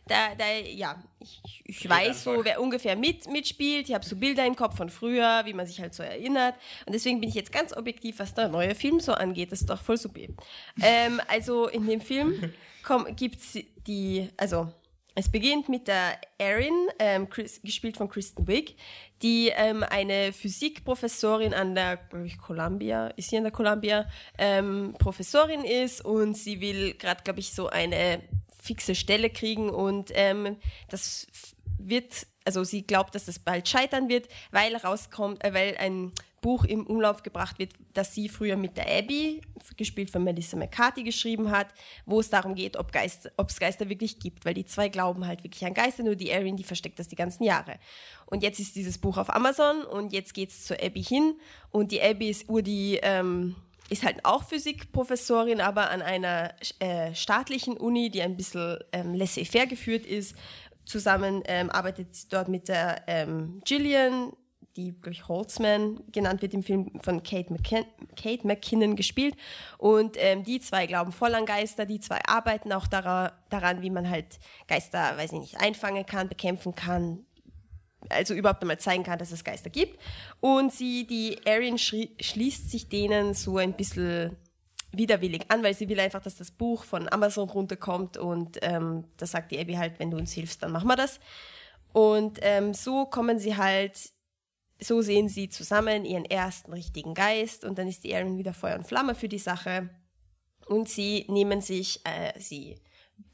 da, da, ja, ich, ich- weiß so, wer ungefähr mit, mitspielt. Ich habe so Bilder im Kopf von früher, wie man sich halt so erinnert. Und deswegen bin ich jetzt ganz objektiv, was der neue Film so angeht. Das ist doch voll super. Ähm, also in dem Film gibt es die, also es beginnt mit der Erin, ähm, gespielt von Kristen Wiig, die ähm, eine Physikprofessorin an der, ich, Columbia, ist sie an der Columbia, ähm, Professorin ist und sie will gerade, glaube ich, so eine fixe Stelle kriegen und ähm, das wird, also sie glaubt, dass das bald scheitern wird, weil rauskommt, äh, weil ein Buch im Umlauf gebracht wird, das sie früher mit der Abby, gespielt von Melissa McCarthy, geschrieben hat, wo es darum geht, ob Geist, ob es Geister wirklich gibt, weil die zwei glauben halt wirklich an Geister, nur die Erin, die versteckt das die ganzen Jahre. Und jetzt ist dieses Buch auf Amazon und jetzt geht es zur Abby hin und die Abby ist ur die, ähm, ist halt auch Physikprofessorin, aber an einer äh, staatlichen Uni, die ein bisschen ähm, laissez-faire geführt ist. Zusammen ähm, arbeitet sie dort mit der ähm, Gillian, die, glaube ich, Holtzman genannt wird im Film von Kate, McKin Kate McKinnon gespielt. Und ähm, die zwei glauben voll an Geister, die zwei arbeiten auch dara daran, wie man halt Geister, weiß ich nicht, einfangen kann, bekämpfen kann, also überhaupt einmal zeigen kann, dass es Geister gibt. Und sie, die Erin schließt sich denen so ein bisschen widerwillig an, weil sie will einfach, dass das Buch von Amazon runterkommt und ähm, da sagt die Abby halt, wenn du uns hilfst, dann machen wir das. Und ähm, so kommen sie halt, so sehen sie zusammen ihren ersten richtigen Geist und dann ist die Erin wieder Feuer und Flamme für die Sache und sie nehmen sich, äh, sie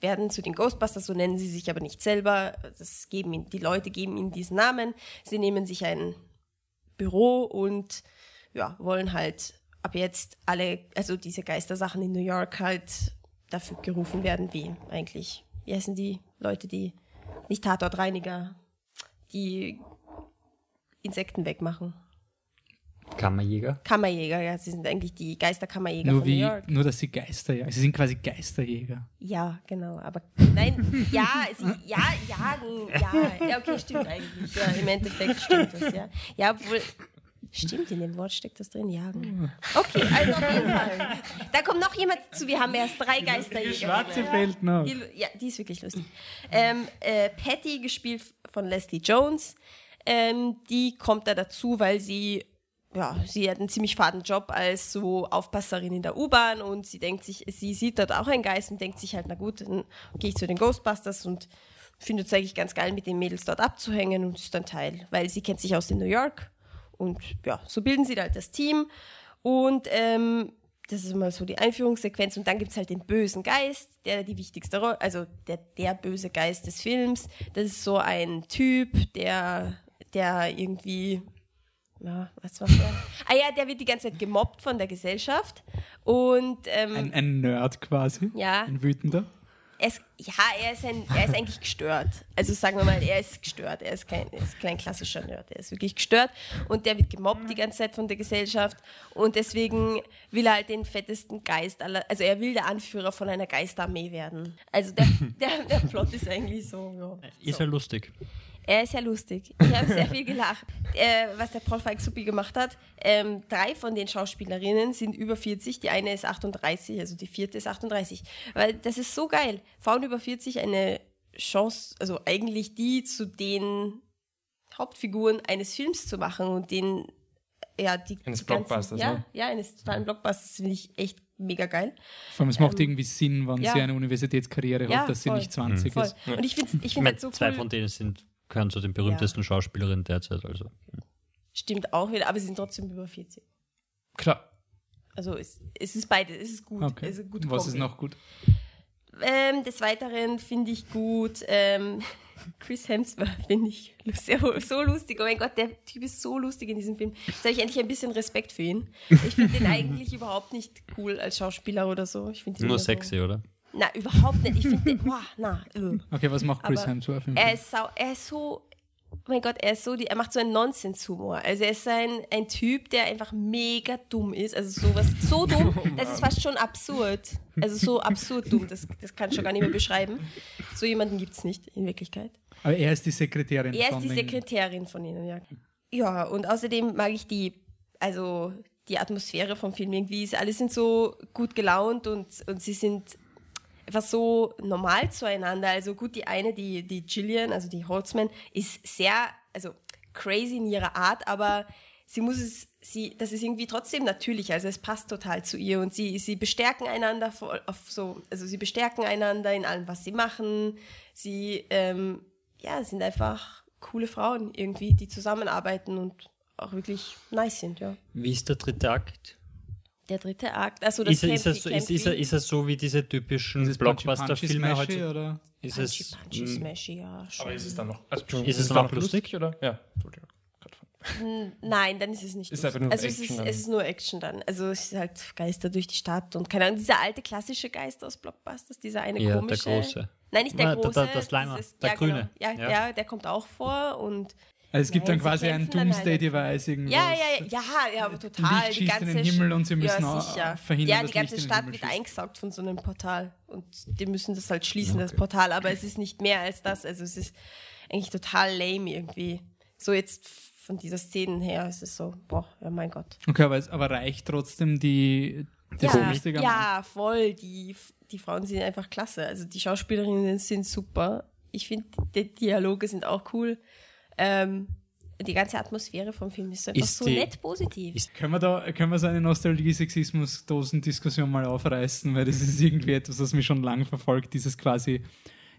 werden zu den Ghostbusters, so nennen sie sich aber nicht selber. Das geben ihnen, die Leute geben ihnen diesen Namen. Sie nehmen sich ein Büro und ja, wollen halt ab jetzt alle, also diese Geistersachen in New York halt dafür gerufen werden, wie eigentlich, wie heißen die Leute, die nicht Tatortreiniger, die Insekten wegmachen. Kammerjäger. Kammerjäger, ja, sie sind eigentlich die Geisterkammerjäger Nur, von New wie, York. nur, dass sie Geisterjäger Sie sind quasi Geisterjäger. Ja, genau, aber nein, ja, sie, ja, jagen, ja, ja, okay, stimmt eigentlich. Ja, im Endeffekt stimmt das, ja. Ja, obwohl, stimmt, in dem Wort steckt das drin, jagen. Okay, also auf jeden Fall. Da kommt noch jemand zu, wir haben erst drei Geisterjäger. Schwarze fällt noch. Die, ja, die ist wirklich lustig. Ähm, äh, Patty, gespielt von Leslie Jones, ähm, die kommt da dazu, weil sie, ja, sie hat einen ziemlich faden Job als so Aufpasserin in der U-Bahn und sie denkt sich, sie sieht dort auch einen Geist und denkt sich halt, na gut, dann gehe ich zu den Ghostbusters und findet es eigentlich ganz geil, mit den Mädels dort abzuhängen und ist dann Teil, weil sie kennt sich aus in New York und ja, so bilden sie halt das Team und ähm, das ist mal so die Einführungssequenz und dann gibt es halt den bösen Geist, der die wichtigste Rolle, also der, der böse Geist des Films. Das ist so ein Typ, der, der irgendwie, ja, was war der? Ah ja, der wird die ganze Zeit gemobbt von der Gesellschaft und ähm, Ein, ein Nerd quasi. Ja. Ein wütender. er ist, ja, er ist, ein, er ist eigentlich gestört. Also sagen wir mal, er ist gestört. Er ist kein, er ist kein klassischer Nerd. Er ist wirklich gestört und der wird gemobbt die ganze Zeit von der Gesellschaft und deswegen will er halt den fettesten Geist aller, also er will der Anführer von einer Geisterarmee werden. Also der, der, der Plot ist eigentlich so, ja. Ist ja lustig. Er ist ja lustig. Ich habe sehr viel gelacht. [laughs] Äh, was der Paul Feig Suppi gemacht hat, ähm, drei von den Schauspielerinnen sind über 40, die eine ist 38, also die vierte ist 38. Weil das ist so geil. Frauen über 40 eine Chance, also eigentlich die zu den Hauptfiguren eines Films zu machen und den, ja, die Eines Blockbusters, ja, ne? ja, eines totalen Blockbusters finde ich echt mega geil. Vor allem, es macht irgendwie Sinn, wenn Ähm, ja. sie eine Universitätskarriere Ja, hat, dass sie voll. nicht 20 Voll. ist. Und ich finde ich Ich find meine, das so zwei cool. von denen sind, gehören zu den berühmtesten Schauspielerinnen derzeit. Also. Stimmt auch wieder, aber sie sind trotzdem über 40. Klar. Also es, es ist beides, es ist gut. Okay. Es ist gute Was ist Kombi. noch gut? Ähm, des Weiteren finde ich gut, ähm, [laughs] Chris Hemsworth finde ich sehr, so lustig. Oh mein Gott, der Typ ist so lustig in diesem Film. Jetzt habe ich endlich ein bisschen Respekt für ihn. Ich finde den [laughs] eigentlich überhaupt nicht cool als Schauspieler oder so. Ich Nur sexy, oder? Na, überhaupt nicht. Ich finde boah, na, äh. Okay, was macht Chris Aber Hemsworth Er ist, sau, er ist so, oh mein Gott, er ist so, die, er macht so einen Nonsens-Humor. Also er ist ein, ein Typ, der einfach mega dumm ist. Also sowas, so [laughs] dumm, das ist fast schon absurd. Also so absurd dumm, das, das kann ich schon gar nicht mehr beschreiben. So jemanden gibt es nicht in Wirklichkeit. Aber er ist die Sekretärin Er ist die Sekretärin von ihnen, ja. Ja, und außerdem mag ich die, also die Atmosphäre vom Film irgendwie. Alle sind so gut gelaunt und, und sie sind einfach so normal zueinander. Also gut, die eine, die, die Gillian, also die Holzman, ist sehr, also crazy in ihrer Art, aber sie muss es, sie, das ist irgendwie trotzdem natürlich, also es passt total zu ihr und sie, sie bestärken einander auf so, also sie bestärken einander in allem, was sie machen. Sie, ähm, ja, sind einfach coole Frauen irgendwie, die zusammenarbeiten und auch wirklich nice sind, ja. Wie ist der dritte Akt? Der dritte Akt, also das Ist er, ist, Camp- so, ist, ist, Camp- ist er so wie diese typischen es Blockbuster-Filme heute? oder? Ist Punchy, es, Punchy, mm, Smashy, ja, schon. Aber ist es dann noch. Also, Ist es dann dann auch lustig? oder? Ja. Entschuldigung. Nein, dann ist es nicht. Ist nur also Action es ist, es ist nur Action dann. Also es ist halt Geister durch die Stadt und keine Ahnung, dieser alte klassische Geist aus Blockbusters, dieser eine Ja, der komische. große. Nein, nicht der der- große. der- der Slimer, dieses- der ja, grüne. Genau. Ja, Ja. Der, der kommt auch vor und Also es gibt Nein, dann quasi ein. Doomsday-Device irgendwas. ja, ja, ja, ja, ja, aber total. Licht die schießt in ganze den Himmel und sie müssen ja, auch sicher. verhindern, Ja, die ganze Licht Stadt wird eingesaugt von so einem Portal und die müssen das halt schließen, das Portal. Aber es ist nicht mehr als das. Also es ist eigentlich total lame irgendwie. So jetzt von dieser Szene her ist es so, boah, ja mein Gott. Okay, aber, es, aber reicht trotzdem die, das Ja, ja, voll. Die, die Frauen sind einfach klasse. Also die Schauspielerinnen sind super. Ich finde, die Dialoge sind auch cool. Ähm, die ganze Atmosphäre vom Film ist einfach Ist so die- nett positiv. ist- Können wir da können wir so eine Nostalgie-Sexismus-Dosen-Diskussion mal aufreißen, weil das ist irgendwie etwas, was mich schon lange verfolgt, dieses quasi,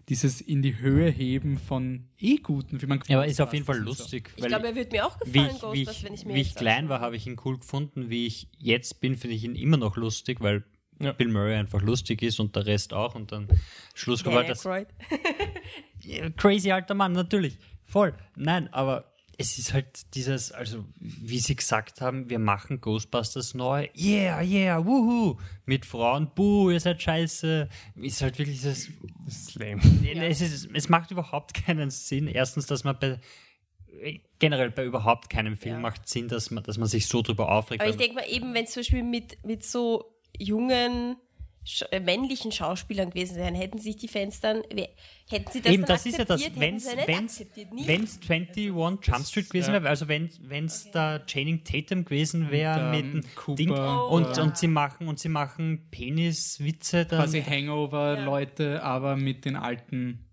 dieses in die Höhe heben von eh guten Filmen. Ja, aber ist auf jeden Fall Ghostbusters und so. lustig. ich glaube, er wird mir auch wie gefallen, ich, wie Ghostbusters, ich, wenn ich mir wie ich klein war, habe ich ihn cool gefunden. Wie ich jetzt bin, finde ich ihn immer noch lustig, weil Ja. Bill Murray einfach lustig ist und der Rest auch. Und dann Schluss war das [laughs] crazy alter Mann, natürlich. Voll. Nein, aber es ist halt dieses, also wie sie gesagt haben, wir machen Ghostbusters neu. Yeah, yeah, wuhu. Mit Frauen, buh, ihr seid scheiße. Ist halt wirklich dieses. Das ist lame. Es, ist, es macht überhaupt keinen Sinn. Erstens, dass man bei generell bei überhaupt keinem Film Ja. macht Sinn, dass man, dass man sich so drüber aufregt. Aber ich denke mal eben, wenn es zum Beispiel mit, mit so jungen männlichen Schauspielern gewesen wären, hätten sich die Fans dann, hätten sie das Eben, dann das ist ja das, wenn hätten es akzeptiert. Nie. 21 Jump Street gewesen wäre, also wenn es da Channing Tatum gewesen wäre Und, mit dem Cooper. Ding Oh, und, ja. und sie machen und sie machen Peniswitze dann Quasi Hangover-Leute, aber mit den alten.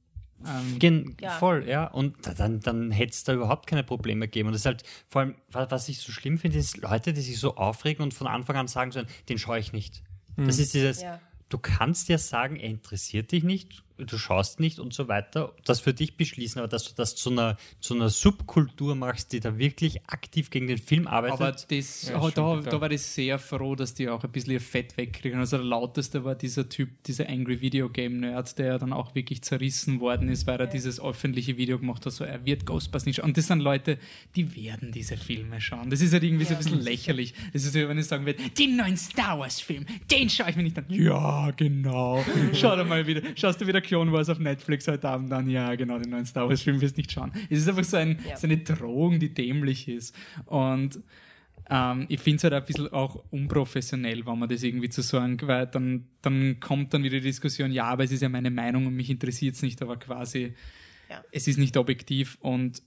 Ähm, Gen Ja. Voll, ja. Und da- dann, dann hätte es da überhaupt keine Probleme gegeben. Und das ist halt, vor allem, wa- was ich so schlimm finde, ist Leute, die sich so aufregen und von Anfang an sagen sollen, den schaue ich nicht. Das ist dieses, Ja. du kannst ja sagen, er interessiert dich nicht du schaust nicht und so weiter, das für dich beschließen, aber dass du das zu einer, zu einer Subkultur machst, die da wirklich aktiv gegen den Film arbeitet. Aber das, Ja, da, da, war ich sehr froh, dass die auch ein bisschen ihr Fett wegkriegen. Also der lauteste war dieser Typ, dieser Angry Video Game Nerd, der dann auch wirklich zerrissen worden ist, weil er dieses öffentliche Video gemacht hat, so er wird Ghostbusters nicht schauen. Und das sind Leute, die werden diese Filme schauen. Das ist halt irgendwie so ein bisschen lächerlich. Das ist so, wenn ich sagen würde, den neuen Star Wars Film, den schaue ich mir nicht an. Ja, genau. [laughs] Schau da mal wieder, schaust du wieder Clone Wars auf Netflix heute Abend an? Ja, genau, den neuen Star Wars Film wirst du nicht schauen. Es ist einfach so, ein, Ja. so eine Drohung, die dämlich ist. Und ähm, ich finde es halt ein bisschen auch unprofessionell, wenn man das irgendwie zu sagen, weil dann, dann kommt dann wieder die Diskussion, ja, aber es ist ja meine Meinung und mich interessiert es nicht, aber quasi, Ja. es ist nicht objektiv und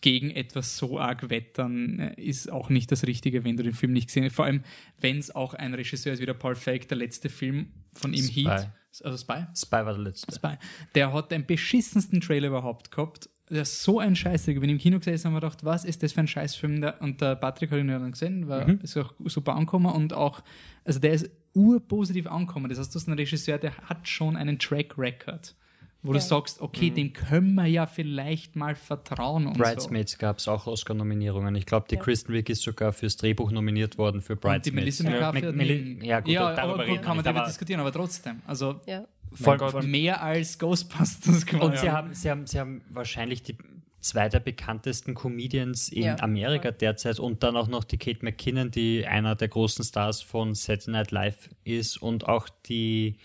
gegen etwas so arg wettern äh, ist auch nicht das Richtige, wenn du den Film nicht gesehen hast. Vor allem, wenn es auch ein Regisseur ist wie der Paul Feig, der letzte Film von ihm Spy. Heat, also Spy, Spy war der letzte. Spy. Der hat den beschissensten Trailer überhaupt gehabt. Der ist so ein Scheißdreck. Ich bin im Kino gesessen und habe mir gedacht, was ist das für ein Scheißfilm? Und der Patrick hat ihn ja dann gesehen, war, ist auch super angekommen und auch, also der ist urpositiv angekommen. Das heißt, du hast einen Regisseur, der hat schon einen Track Record, wo du Ja. sagst, okay, dem können wir ja vielleicht mal vertrauen und so. Bridesmaids gab es auch Oscar-Nominierungen. Ich glaube, die Ja. Kristen Wiig ist sogar fürs Drehbuch nominiert worden für Und die Bridesmaids. Melissa McCarthy Ja, nie- ja, gut, ja darüber gut, wir kann man darüber diskutieren, aber trotzdem. Also Gott. vor, mehr als Ghostbusters quasi. Und sie haben, sie, haben, sie haben wahrscheinlich die zwei der bekanntesten Comedians in Ja, Amerika voll. derzeit und dann auch noch die Kate McKinnon, die einer der großen Stars von Saturday Night Live ist und auch die,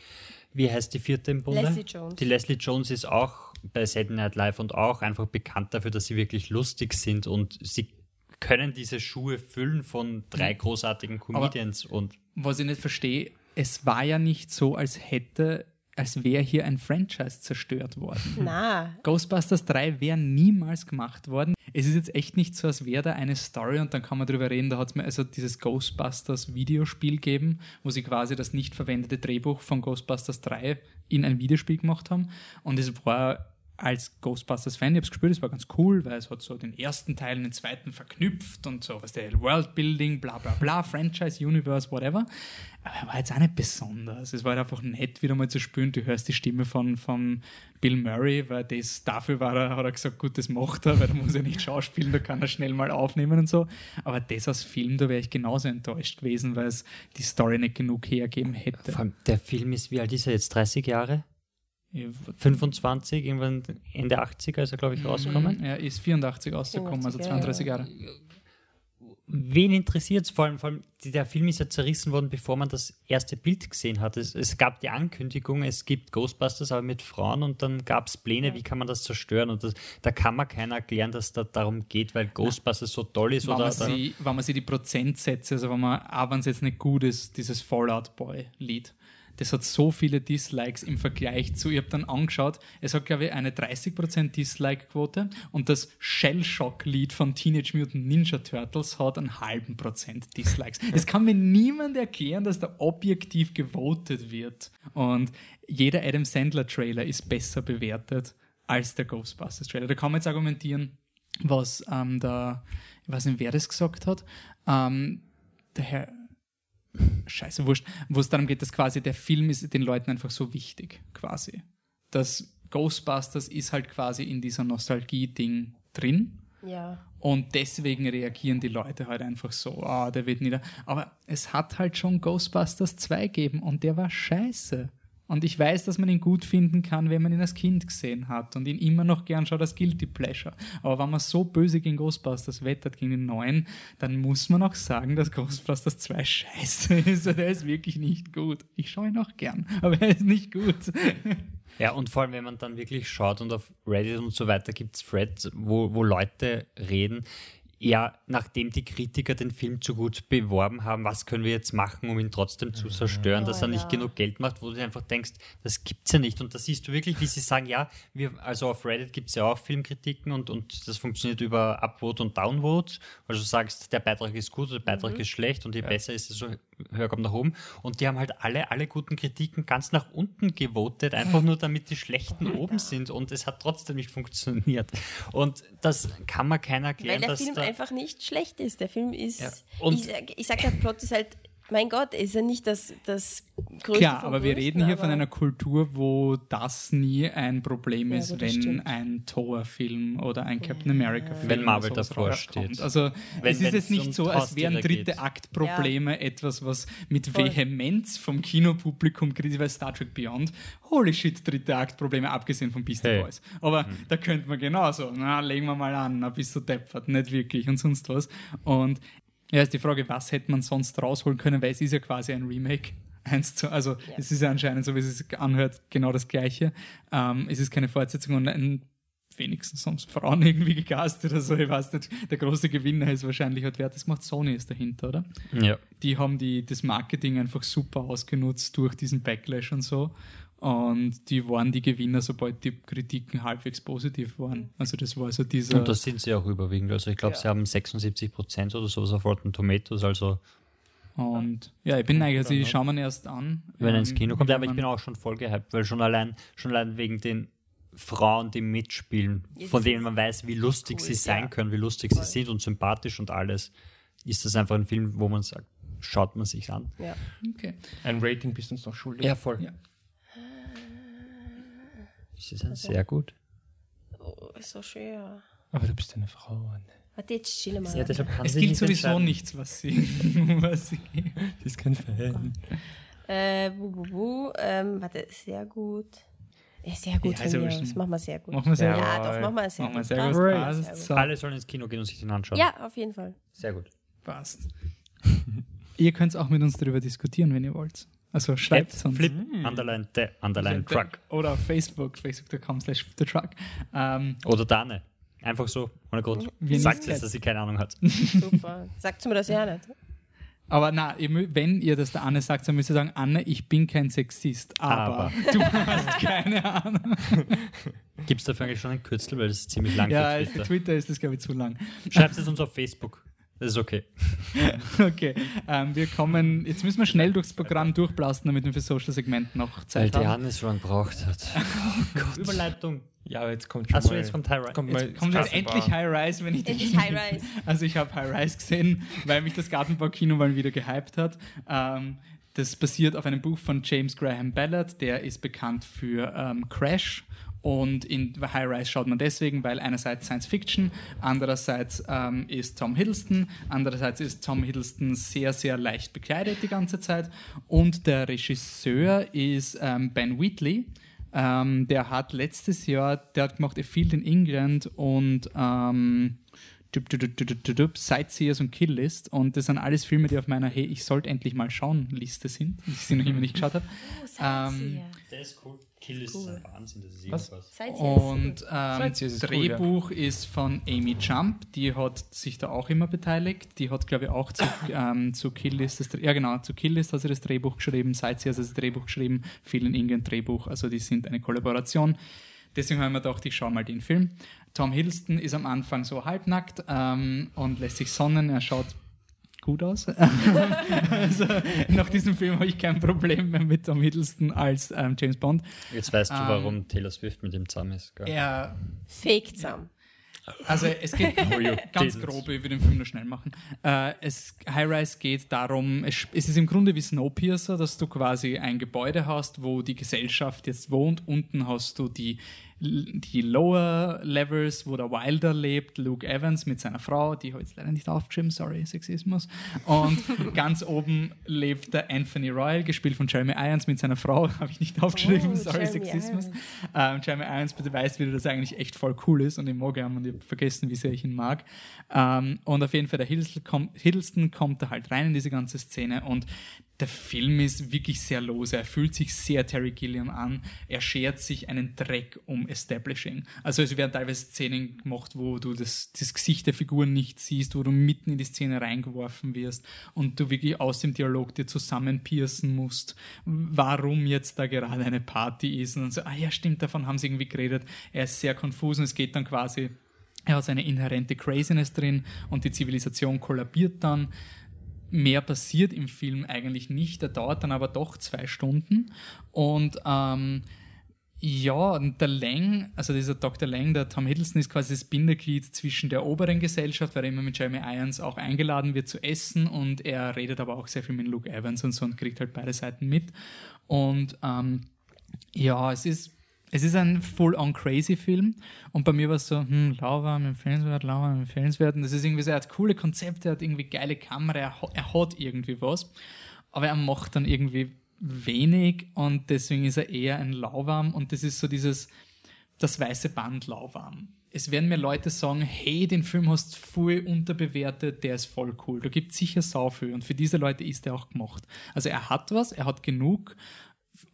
wie heißt die vierte im Bunde? Leslie Jones. Die Leslie Jones ist auch bei Saturday Night Live und auch einfach bekannt dafür, dass sie wirklich lustig sind und sie können diese Schuhe füllen von drei großartigen Comedians und was ich nicht verstehe, es war ja nicht so, als hätte, als wäre hier ein Franchise zerstört worden. [laughs] Na, Ghostbusters 3 wäre niemals gemacht worden. Es ist jetzt echt nicht so, als wäre da eine Story und dann kann man drüber reden. Da hat es mir also dieses Ghostbusters Videospiel gegeben, wo sie quasi das nicht verwendete Drehbuch von Ghostbusters 3 in ein Videospiel gemacht haben. Und es war als Ghostbusters-Fan, ich habe es gespielt, es war ganz cool, weil es hat so den ersten Teil und den zweiten verknüpft und so, was der Worldbuilding, bla bla bla, Franchise, Universe, whatever. Aber er war jetzt auch nicht besonders. Es war halt einfach nett, wieder mal zu spielen. Du hörst die Stimme von, von Bill Murray, weil das, dafür war er, hat er gesagt, gut, das macht er, weil da muss er nicht schauspielen, da kann er schnell mal aufnehmen und so. Aber das als Film, da wäre ich genauso enttäuscht gewesen, weil es die Story nicht genug hergeben hätte. vor allem der Film ist, wie alt ist er jetzt? 30 Jahre? Ich- 25, irgendwann Ende 80er ist er, glaube ich, rausgekommen. Er ist 84 rausgekommen, also 32 Jahre. Wen interessiert es vor allem? Vor allem, die- der Film ist ja zerrissen worden, bevor man das erste Bild gesehen hat. Es, es gab die Ankündigung, es gibt Ghostbusters, aber mit Frauen und dann gab es Pläne, wie kann man das zerstören? Und das, da kann man keiner erklären, dass da darum geht, weil Ghostbusters so toll ist. Wenn Oder, man, sie, wenn man sich die Prozentsätze, also wenn man, auch wenn es jetzt nicht gut ist, dieses Fallout Boy-Lied, das hat so viele Dislikes im Vergleich zu, ich habe dann angeschaut, es hat, glaube ich, eine 30% Dislike-Quote und das Shell-Shock-Lied von Teenage Mutant Ninja Turtles hat einen halben Prozent Dislikes. [laughs] Es kann mir niemand erklären, dass da objektiv gewotet wird. Und jeder Adam Sandler-Trailer ist besser bewertet als der Ghostbusters-Trailer. Da kann man jetzt argumentieren, was ähm, der, ich weiß nicht, wer das gesagt hat, ähm, der Herr, scheiße, wurscht, wo es darum geht, dass quasi der Film ist den Leuten einfach so wichtig, quasi. Das Ghostbusters ist halt quasi in dieser Nostalgie-Ding drin. ja. Und deswegen reagieren die Leute halt einfach so, ah, der wird nieder. Aber es hat halt schon Ghostbusters 2 gegeben und der war scheiße. Und ich weiß, dass man ihn gut finden kann, wenn man ihn als Kind gesehen hat und ihn immer noch gern schaut als Guilty Pleasure. Aber wenn man so böse gegen Ghostbusters wettert, gegen den neuen, dann muss man auch sagen, dass Ghostbusters 2 scheiße [laughs] ist. Der ist wirklich nicht gut. Ich schaue ihn auch gern, aber er ist nicht gut. [laughs] Ja, und vor allem, wenn man dann wirklich schaut und auf Reddit und so weiter gibt es Threads, wo, wo Leute reden, ja, nachdem die Kritiker den Film zu gut beworben haben, was können wir jetzt machen, um ihn trotzdem zu zerstören, Oh, dass er nicht ja. genug Geld macht, wo du dir einfach denkst, das gibt's ja nicht. Und da siehst du wirklich, wie sie sagen, ja, wir, also auf Reddit gibt es ja auch Filmkritiken und, und das funktioniert über Upvote und Downvote. Also du sagst, der Beitrag ist gut oder der Beitrag ist schlecht und je besser ist, desto höher kommt nach oben. Und die haben halt alle, alle guten Kritiken ganz nach unten gewotet, einfach nur damit die schlechten oben sind und es hat trotzdem nicht funktioniert. Und das kann man keiner Weil erklären, der dass Film da, einfach nicht schlecht ist. Der Film ist. Ja, ich sag, ich sag, der Plot ist halt mein Gott, ist ja nicht das, das größte. Klar, aber wir reden hier von einer Kultur, wo das nie ein Problem Ja, ist, das wenn stimmt. ein Thor-Film oder ein Captain America-Film Wenn Marvel davor steht. Also Wenn- es ist jetzt nicht um so, als wären dritte. Aktprobleme etwas, was mit Voll. Vehemenz vom Kinopublikum kritisiert, weil Star Trek Beyond, holy shit, dritte Aktprobleme, abgesehen von Beastie Hey. Boys. Aber Hm. da könnte man genauso, na, legen wir mal an, na, bist du deppert, nicht wirklich und sonst was. Und ja, ist die Frage, was hätte man sonst rausholen können, weil es ist ja quasi ein Remake. [laughs] Eins zu, also es ist ja anscheinend, so wie es sich anhört, genau das Gleiche. Ähm, es ist keine Fortsetzung und ein, wenigstens sonst Frauen [laughs] irgendwie gecastet oder so, ich weiß nicht. Der große Gewinner ist wahrscheinlich, hat wer das gemacht? Sony ist dahinter, oder? Ja. Die haben die, das Marketing einfach super ausgenutzt durch diesen Backlash und so. Und die waren die Gewinner, sobald die Kritiken halbwegs positiv waren. Also das war so dieser... Und das sind sie auch überwiegend. Also ich glaube, sie haben 76 Prozent oder sowas auf Rotten Tomatoes. Also Und ja, ich bin neugierig, also ich schaue mir erst an. wenn er ins ähm, Kino kommt. Ja, aber ich bin auch schon voll gehypt, weil schon allein, schon allein wegen den Frauen, die mitspielen, Ja, von denen man weiß, wie lustig cool, sie sein ja. können, wie lustig sie sind und sympathisch und alles, ist das einfach ein Film, wo man sagt, schaut man sich an. Ja. Okay. Ein Rating bist du uns noch schuldig. Ja, voll. Ja. Das ist ein sehr gut. Oh, ist so schwer. Aber du bist eine Frau. Warte, jetzt chill mal. Ja, deshalb kann Es gilt sowieso nichts, was sie... [laughs] was sie Sie ist kein Fan. Äh, bu, bu, bu. Ähm, warte, sehr gut. Ja, sehr gut Ja, ist ja von mir. Das machen wir sehr gut. machen wir sehr ja, gut. doch, machen wir sehr Machen wir gut. sehr gut. passt, Passt. sehr gut. So. Alle sollen ins Kino gehen und sich den anschauen. Ja, auf jeden Fall. Sehr gut. Passt. [laughs] ihr könnt auch mit uns darüber diskutieren, wenn ihr wollt. Also schreibt At uns. Flip, underline, the, underline, truck. Oder auf Facebook, facebook.com slash the truck. Ähm, Oder Dane. Einfach so, ohne Grund. Wir Sagt jetzt, dass sie keine Ahnung hat. Super. Sagt mir das ja nicht. aber na, wenn ihr das der Anne sagt, dann müsst ihr sagen, Anne, ich bin kein Sexist, aber, Aber. du hast keine Ahnung. Gibt es dafür eigentlich schon ein Kürzel, weil das ist ziemlich lang Ja, für für Twitter. Twitter ist das, glaube ich, zu lang. Schreibt es uns auf Facebook. Das ist okay. [laughs] Okay, ähm, wir kommen, jetzt müssen wir schnell durchs Programm durchblasten, damit wir für Social Segment noch Weil Zeit die haben. Hannes so lange gebraucht hat. [laughs] Oh Gott. Überleitung. Ja, aber jetzt kommt schon Achso, mal- jetzt kommt High Rise. kommt Jetzt kommt jetzt endlich High Rise, wenn ich Endlich High Rise. [laughs] Also ich habe High Rise gesehen, weil mich das Gartenbaukino mal wieder gehypt hat. Ähm, das basiert auf einem Buch von James Graham Ballard, der ist bekannt für ähm, Crash. Und in High Rise schaut man deswegen, weil einerseits Science Fiction, andererseits ähm, ist Tom Hiddleston, andererseits ist Tom Hiddleston sehr, sehr leicht bekleidet die ganze Zeit. Und der Regisseur ist ähm, Ben Wheatley. Ähm, der hat letztes Jahr, der hat gemacht A Field in England und ähm, dup, dup, dup, dup, dup, dup, Sightseers und Kill List. Und das sind alles Filme, die auf meiner Hey, ich sollte endlich mal schauen Liste sind, die ich sie noch immer nicht geschaut habe. Oh, Sightseer. Der ist cool. Kill ist Cool. ein Wahnsinn, das ist Was? irgendwas. Ist Und ähm, ist cool, ja. Drehbuch ist von Amy Jump, die hat sich da auch immer beteiligt. Die hat, glaube ich, auch zu, [coughs] ähm, zu Kill List, das, ja genau, zu Kill List hat sie das Drehbuch geschrieben, Sightseers hat das Drehbuch geschrieben, Phil in England Drehbuch, also die sind eine Kollaboration. Deswegen haben wir gedacht, ich schaue mal den Film. Tom Hiddleston ist am Anfang so halbnackt ähm, und lässt sich sonnen. Er schaut gut aus. [laughs] also, nach diesem Film habe ich kein Problem mehr mit Tom Hiddleston als ähm, James Bond. Jetzt weißt du, Ähm, warum Taylor Swift mit ihm zusammen ist. Gell? Er Fake zusammen. Also es geht [laughs] Oh, you ganz grob, ich will den Film nur schnell machen. Äh, es, High Rise geht darum, es, es ist im Grunde wie Snowpiercer, dass du quasi ein Gebäude hast, wo die Gesellschaft jetzt wohnt. Unten hast du die, die Lower Levels, wo der Wilder lebt, Luke Evans mit seiner Frau, die habe ich jetzt leider nicht aufgeschrieben, sorry, Sexismus. Und [laughs] ganz oben lebt der Anthony Royal, gespielt von Jeremy Irons mit seiner Frau, habe ich nicht aufgeschrieben, Oh, sorry, Jeremy Sexismus. Irons. Ähm, Jeremy Irons beweist wieder, dass er eigentlich echt voll cool ist und ich mag ihn und ich habe vergessen, wie sehr ich ihn mag. Ähm, und auf jeden Fall, der Hiddleston kommt, Hiddleston kommt da halt rein in diese ganze Szene und der Film ist wirklich sehr lose. Er fühlt sich sehr Terry Gilliam an. Er schert sich einen Dreck um Establishing. Also es werden teilweise Szenen gemacht, wo du das, das Gesicht der Figuren nicht siehst, wo du mitten in die Szene reingeworfen wirst und du wirklich aus dem Dialog dir zusammenpiercen musst, warum jetzt da gerade eine Party ist. Und dann so, ah ja, stimmt, davon haben sie irgendwie geredet. Er ist sehr konfus und es geht dann quasi, er hat seine inhärente Craziness drin und die Zivilisation kollabiert dann. Mehr passiert im Film eigentlich nicht. Der dauert dann aber doch zwei Stunden. Und ähm, Ja, der Lang, also dieser Dr. Lang, der Tom Hiddleston, ist quasi das Bindeglied zwischen der oberen Gesellschaft, weil er immer mit Jeremy Irons auch eingeladen wird zu essen und er redet aber auch sehr viel mit Luke Evans und so und kriegt halt beide Seiten mit. Und ähm, ja, es ist, es ist ein full-on-crazy-Film und bei mir war es so, hm, lauwarm, empfehlenswert, lauwarm, empfehlenswert und das ist irgendwie so, er hat coole Konzepte, er hat irgendwie geile Kamera, er, er hat irgendwie was, aber er macht dann irgendwie wenig und deswegen ist er eher ein Lauwarm und das ist so dieses, das weiße Band lauwarm. Es werden mir Leute sagen, hey, den Film hast du voll unterbewertet, der ist voll cool. Da gibt sicher sau viel und für diese Leute ist er auch gemacht. Also er hat was, er hat genug,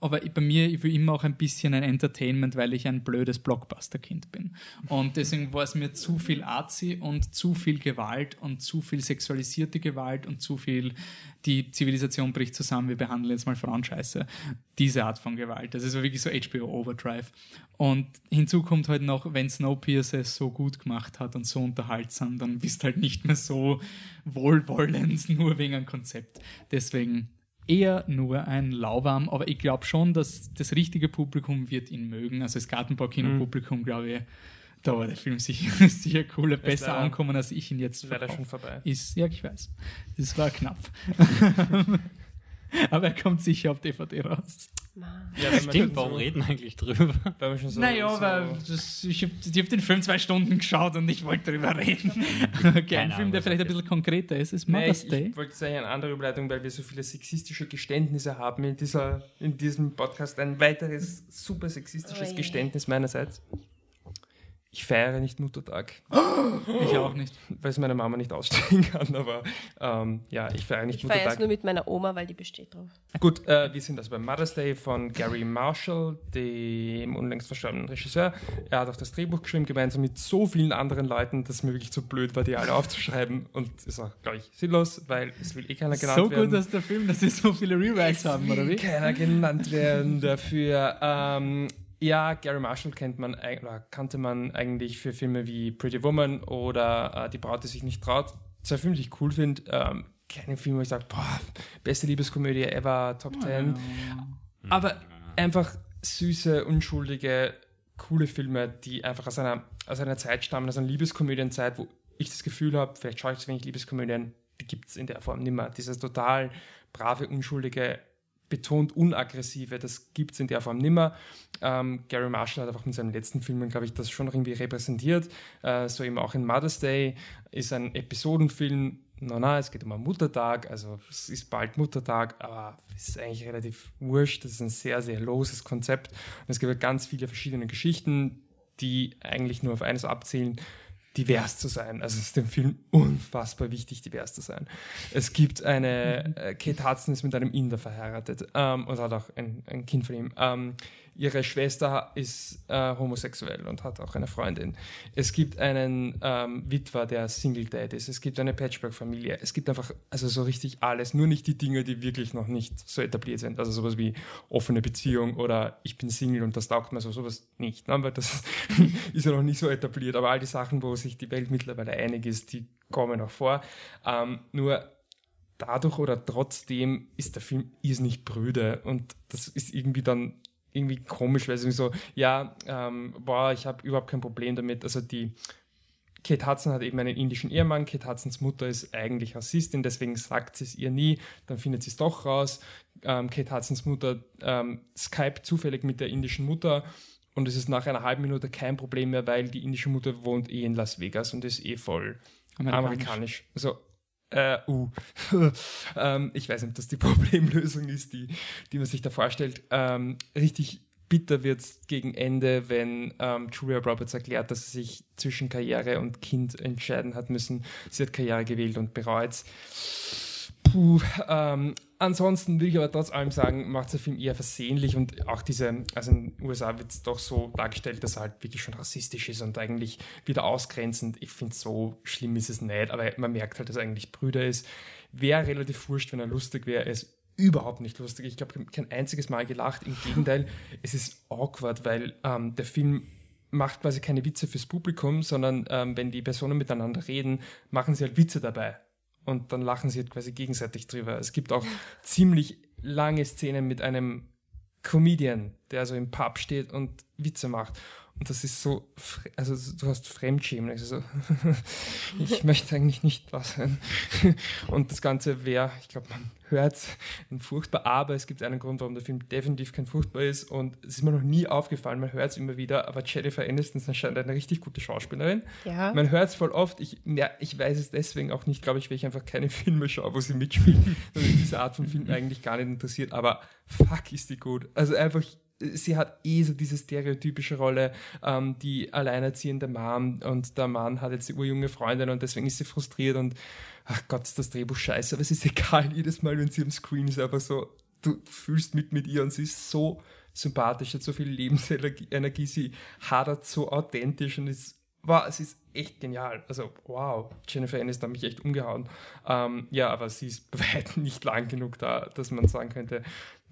aber bei mir, ich will immer auch ein bisschen ein Entertainment, weil ich ein blödes Blockbuster-Kind bin. Und deswegen war es mir zu viel Arzi und zu viel Gewalt und zu viel sexualisierte Gewalt und zu viel, die Zivilisation bricht zusammen, wir behandeln jetzt mal Frauen scheiße. Diese Art von Gewalt. Das ist wirklich so HBO Overdrive. Und hinzu kommt halt noch, wenn Snowpiercer es so gut gemacht hat und so unterhaltsam, dann bist halt nicht mehr so wohlwollend, [laughs] nur wegen einem Konzept. Deswegen eher nur ein Lauwarm, aber ich glaube schon, dass das richtige Publikum wird ihn mögen. Also das Gartenbau-Kino-Publikum, glaube ich, da war der Film sicher, [laughs] sicher cooler, besser leider- ankommen, als ich ihn jetzt Leider verkaufe. schon vorbei. Ist, ja, ich weiß. Das war knapp. [laughs] [laughs] aber er kommt sicher auf DVD raus. Ja, wenn man Stimmt, warum so, reden wir eigentlich drüber? Wenn man schon so, naja, so, weil das, ich habe hab den Film zwei Stunden geschaut und ich wollte darüber reden. [laughs] okay, ein Ahnung, Film, der vielleicht ein bisschen konkreter ist, ist Mother's ich, Day. ich wollte sagen, eine andere Überleitung, weil wir so viele sexistische Geständnisse haben in, dieser, in diesem Podcast. Ein weiteres super sexistisches Oh je. Geständnis meinerseits. Ich feiere nicht Muttertag, [gasps] Ich auch nicht. weil es meine Mama nicht ausstehen [laughs] kann, aber ähm, ja, ich feiere nicht Ich feiere es Muttertag. nur mit meiner Oma, weil die besteht drauf. Gut, äh, wir sind also beim Mother's Day von Gary Marshall, dem unlängst verstorbenen Regisseur. Er hat auch das Drehbuch geschrieben, gemeinsam mit so vielen anderen Leuten, dass es mir wirklich zu blöd war, die alle aufzuschreiben. Und ist auch, glaube ich, sinnlos, weil es will eh keiner genannt So werden. gut, dass der Film, dass sie so viele Rewrites haben, oder wie? keiner genannt werden dafür. Ähm, ja, Gary Marshall kennt man, kannte man eigentlich für Filme wie Pretty Woman oder äh, Die Braut, die sich nicht traut. Zwei Filme, die ich cool finde. Ähm, keine Filme, wo ich sage, boah, beste Liebeskomödie ever, Top 10. Aber einfach süße, unschuldige, coole Filme, die einfach aus einer, aus einer Zeit stammen, aus einer Liebeskomödienzeit, wo ich das Gefühl habe, vielleicht schaue ich zu wenig Liebeskomödien, die gibt es in der Form nicht mehr. Dieses total brave, unschuldige, betont unaggressive, das gibt es in der Form nicht mehr. Ähm, Gary Marshall hat einfach mit seinen letzten Filmen, glaube ich, das schon irgendwie repräsentiert. Äh, so eben auch in Mother's Day ist ein Episodenfilm. Na, na, es geht um einen Muttertag, also es ist bald Muttertag, aber es ist eigentlich relativ wurscht. Das ist ein sehr, sehr loses Konzept. Und es gibt ja ganz viele verschiedene Geschichten, die eigentlich nur auf eines abzielen, divers zu sein. Also es ist dem Film unfassbar wichtig, divers zu sein. Es gibt eine, äh, Kate Hudson ist mit einem Inder verheiratet ähm, und hat auch ein, ein Kind von ihm. Ähm, ihre Schwester ist äh, homosexuell und hat auch eine Freundin. Es gibt einen ähm, Witwer, der Single Dad ist. Es gibt eine Patchwork-Familie. Es gibt einfach, also so richtig alles. Nur nicht die Dinge, die wirklich noch nicht so etabliert sind. Also sowas wie offene Beziehung oder ich bin Single und das taugt mir so, sowas nicht. Ne? Weil das [laughs] ist ja noch nicht so etabliert. Aber all die Sachen, wo sich die Welt mittlerweile einig ist, die kommen auch vor. Ähm, nur dadurch oder trotzdem ist der Film irrsinnig brüde und das ist irgendwie dann irgendwie komisch, weil es irgendwie so, ja, ähm, boah, ich habe überhaupt kein Problem damit. Also die Kate Hudson hat eben einen indischen Ehemann, Kate Hudsons Mutter ist eigentlich Rassistin, deswegen sagt sie es ihr nie, dann findet sie es doch raus. Ähm, Kate Hudsons Mutter ähm, Skype zufällig mit der indischen Mutter und es ist nach einer halben Minute kein Problem mehr, weil die indische Mutter wohnt eh in Las Vegas und ist eh voll amerikanisch. Also, äh, uh. [laughs] ähm, ich weiß nicht, ob das die [laughs] Problemlösung ist, die, die man sich da vorstellt. Ähm, richtig bitter wird es gegen Ende, wenn ähm, Julia Roberts erklärt, dass sie sich zwischen Karriere und Kind entscheiden hat müssen. Sie hat Karriere gewählt und bereut Puh, ähm, ansonsten will ich aber trotz allem sagen, macht der Film eher versehentlich und auch diese, also in den USA wird es doch so dargestellt, dass er halt wirklich schon rassistisch ist und eigentlich wieder ausgrenzend. Ich finde, so schlimm ist es nicht, aber man merkt halt, dass er eigentlich Brüder ist. Wäre relativ wurscht, wenn er lustig wäre. Er ist überhaupt nicht lustig. Ich glaube, kein einziges Mal gelacht. Im Gegenteil, [laughs] es ist awkward, weil ähm, der Film macht quasi keine Witze fürs Publikum, sondern ähm, wenn die Personen miteinander reden, machen sie halt Witze dabei. Und dann lachen sie halt quasi gegenseitig drüber. Es gibt auch ziemlich lange Szenen mit einem Comedian, der so im Pub steht und Witze macht. Und das ist so, also du hast Fremdschämen. Also so, [laughs] ich möchte eigentlich nicht was sein. [laughs] Und das Ganze wäre, ich glaube, man hört ein furchtbar, aber es gibt einen Grund, warum der Film definitiv kein furchtbar ist. Und es ist mir noch nie aufgefallen, man hört es immer wieder, aber Jennifer Aniston ist anscheinend eine richtig gute Schauspielerin. Ja. Man hört es voll oft. Ich, ja, ich weiß es deswegen auch nicht, glaube ich, weil ich einfach keine [laughs] Filme schaue, wo sie mitspielt. Und mich diese Art von Film eigentlich gar nicht interessiert. Aber fuck, ist die gut. Also einfach, sie hat eh so diese stereotypische Rolle, ähm, die alleinerziehende Mom und der Mann hat jetzt eine urjunge Freundin und deswegen ist sie frustriert und ach Gott, ist das Drehbuch scheiße, aber es ist [laughs] egal, jedes Mal, wenn sie am Screen ist, einfach so, du fühlst mit mit ihr und sie ist so sympathisch, hat so viel Lebensenergie, sie hadert so authentisch und ist, wow, es ist echt genial. Also, wow, Jennifer Aniston hat mich echt umgehauen. Ähm, ja, aber sie ist [laughs] weitem nicht lang genug da, dass man sagen könnte,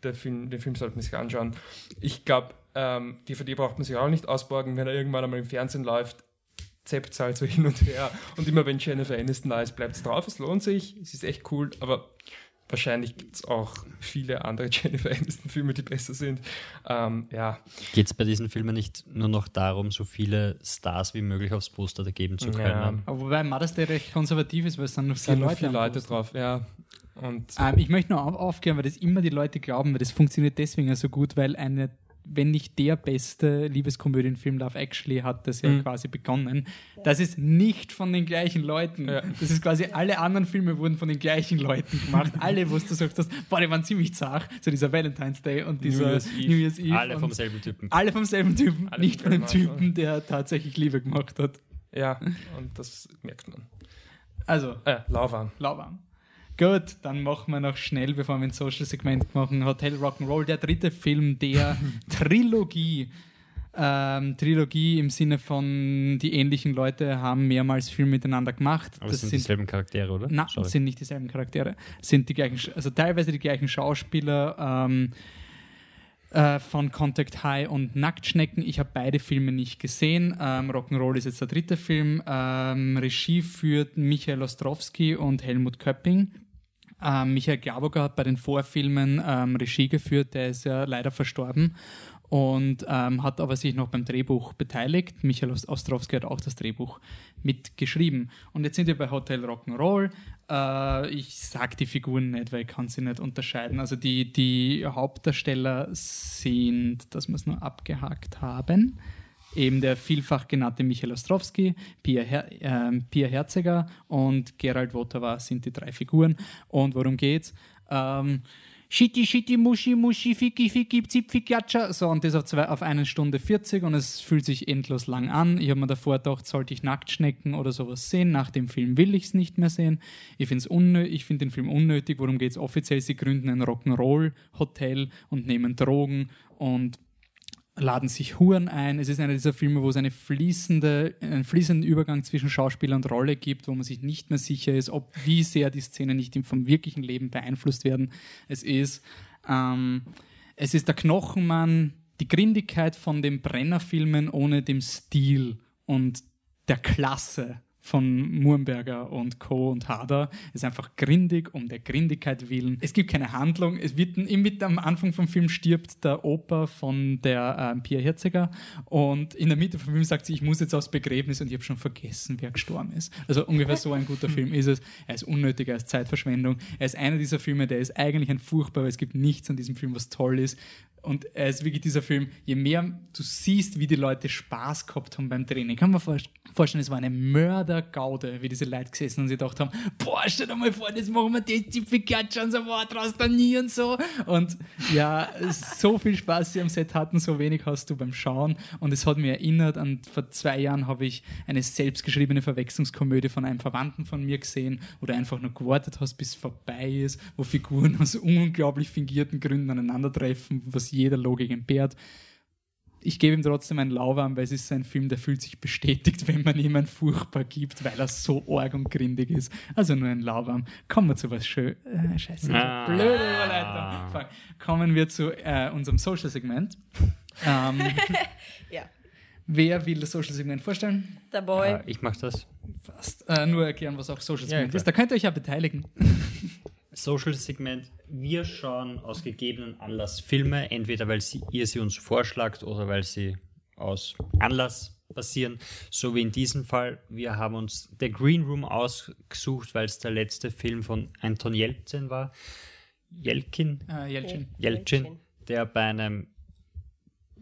der Film, den Film sollte man sich anschauen. Ich glaube, ähm, DVD braucht man sich auch nicht ausborgen, wenn er irgendwann einmal im Fernsehen läuft. Zappt halt so [laughs] hin und her. Und immer wenn Jennifer Aniston da ist, bleibt es drauf. Es lohnt sich. Es ist echt cool. Aber wahrscheinlich gibt es auch viele andere [laughs] Jennifer Aniston-Filme, die besser sind. Ähm, ja, Geht es bei diesen Filmen nicht nur noch darum, so viele Stars wie möglich aufs Poster da geben zu können? ja. Aber wobei Mother's Day recht konservativ ist, weil es dann noch es vier sind nur Leute, vier am Leute drauf. Ja. Und Ähm, ich möchte nur auf, aufklären, weil das immer die Leute glauben, weil das funktioniert deswegen ja so gut, weil eine, wenn nicht der beste Liebeskomödienfilm Love Actually hat das ja Mhm. quasi begonnen. Das ist nicht von den gleichen Leuten. Ja. Das ist quasi, alle anderen Filme wurden von den gleichen Leuten gemacht. [laughs] alle, wo du sagst, boah, die waren ziemlich zart. So dieser Valentine's Day und dieser Year's Eve. New Year's Eve. Alle vom selben Typen. alle vom selben Typen, Alle nicht von dem Typen, der tatsächlich Liebe gemacht hat. ja, und das merkt man. Also, Äh, lauwarm. lauwarm. Gut, dann machen wir noch schnell, bevor wir ein Social-Segment machen, Hotel Rock'n'Roll, der dritte Film der [laughs] Trilogie. Ähm, Trilogie im Sinne von, die ähnlichen Leute haben mehrmals Filme miteinander gemacht. Aber es sind dieselben Charaktere, oder? Na, Sorry. sind nicht dieselben Charaktere. Sind die gleichen, also teilweise die gleichen Schauspieler ähm, äh, von Contact High und Nacktschnecken. Ich habe beide Filme nicht gesehen. Ähm, Rock'n'Roll ist jetzt der dritte Film. Ähm, Regie führt Michael Ostrowski und Helmut Köpping. Ähm, Michael Glabocker hat bei den Vorfilmen ähm, Regie geführt, der ist ja leider verstorben und ähm, hat aber sich noch beim Drehbuch beteiligt. Michael Os- Ostrowski hat auch das Drehbuch mitgeschrieben. Und jetzt sind wir bei Hotel Rock'n'Roll. Äh, ich sag die Figuren nicht, weil ich kann sie nicht unterscheiden. Also die, die Hauptdarsteller sind, dass wir es nur abgehakt haben, eben der vielfach genannte Michael Ostrowski, Pia, Her ähm, Pia Herziger und Gerald Wotawa sind die drei Figuren. Und worum geht's? Ähm, Shitty, shitty, muschi, muschi, ficki, ficki, zipfi, gatscha. So, und das auf, zwei, auf eine Stunde 40 und es fühlt sich endlos lang an. Ich habe mir davor gedacht, sollte ich Nacktschnecken oder sowas sehen. Nach dem Film will ich es nicht mehr sehen. Ich finde find den Film unnötig. Worum geht es offiziell? Sie gründen ein Rock'n'Roll-Hotel und nehmen Drogen und laden sich Huren ein. Es ist einer dieser Filme, wo es eine fließende, einen fließenden Übergang zwischen Schauspieler und Rolle gibt, wo man sich nicht mehr sicher ist, ob wie sehr die Szenen nicht vom wirklichen Leben beeinflusst werden. Es ist, ähm, es ist der Knochenmann, die Grindigkeit von den Brenner-Filmen ohne dem Stil und der Klasse von Murnberger und Co. und Hader ist einfach grindig um der Grindigkeit willen. Es gibt keine Handlung. Es wird mit am Anfang vom Film stirbt der Opa von der ähm, Pia Herziger und in der Mitte vom Film sagt sie, ich muss jetzt aufs Begräbnis und ich habe schon vergessen, wer gestorben ist. Also ungefähr so ein guter [laughs] Film ist es. Er ist unnötig, er ist Zeitverschwendung. Er ist einer dieser Filme, der ist eigentlich ein furchtbar, weil es gibt nichts an diesem Film, was toll ist. Und er ist wirklich dieser Film, je mehr du siehst, wie die Leute Spaß gehabt haben beim Training, kann man vor- vorstellen, es war eine Mördergaude, wie diese Leute gesessen und sie gedacht haben, boah, stell dir mal vor, das machen wir das, die Pikachu und so, boah, traust du nie und so. Und ja, so viel Spaß sie am Set hatten, so wenig hast du beim Schauen. Und es hat mich erinnert, an vor zwei Jahren habe ich eine selbstgeschriebene Verwechslungskomödie von einem Verwandten von mir gesehen, wo du einfach nur gewartet hast, bis es vorbei ist, wo Figuren aus unglaublich fingierten Gründen aneinandertreffen, was jeder Logik entbehrt. Ich gebe ihm trotzdem einen Lauwarm, weil es ist so ein Film, der fühlt sich bestätigt, [laughs] wenn man ihm ein Furchtbar gibt, weil er so arg und grindig ist. Also nur ein Lauwarm. Kommen wir zu was schön. Äh, scheiße, Ah. blöde Überleitung. Fuck. Kommen wir zu äh, unserem Social-Segment. Ähm, [laughs] Ja. wer will das Social-Segment vorstellen? Der Boy. Äh, ich mache das. Fast. Äh, nur erklären, was auch Social-Segment Ja, klar. ist. Da könnt ihr euch ja beteiligen. [laughs] Social-Segment. Wir schauen aus gegebenen Anlass Filme, entweder weil sie, ihr sie uns vorschlagt oder weil sie aus Anlass passieren. So wie in diesem Fall. Wir haben uns The Green Room ausgesucht, weil es der letzte Film von Anton Jelzin war. Jelkin? Äh, Jelcin. Jelcin, Jelcin. der bei einem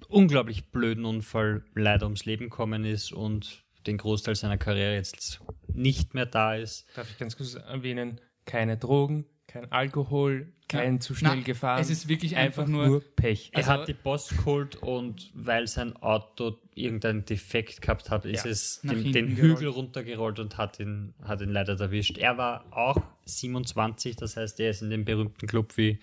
unglaublich blöden Unfall leider ums Leben gekommen ist und den Großteil seiner Karriere jetzt nicht mehr da ist. Darf ich ganz kurz erwähnen, keine Drogen, kein Alkohol, kein Ja. zu schnell Na, gefahren. es ist wirklich einfach einfach nur- nur Pech. Er Also- hat die Post geholt und weil sein Auto irgendeinen Defekt gehabt hat, ist Ja, es nach den, den gerollt. Hügel runtergerollt und hat ihn, hat ihn leider erwischt. Er war auch 27, das heißt, er ist in dem berühmten Club wie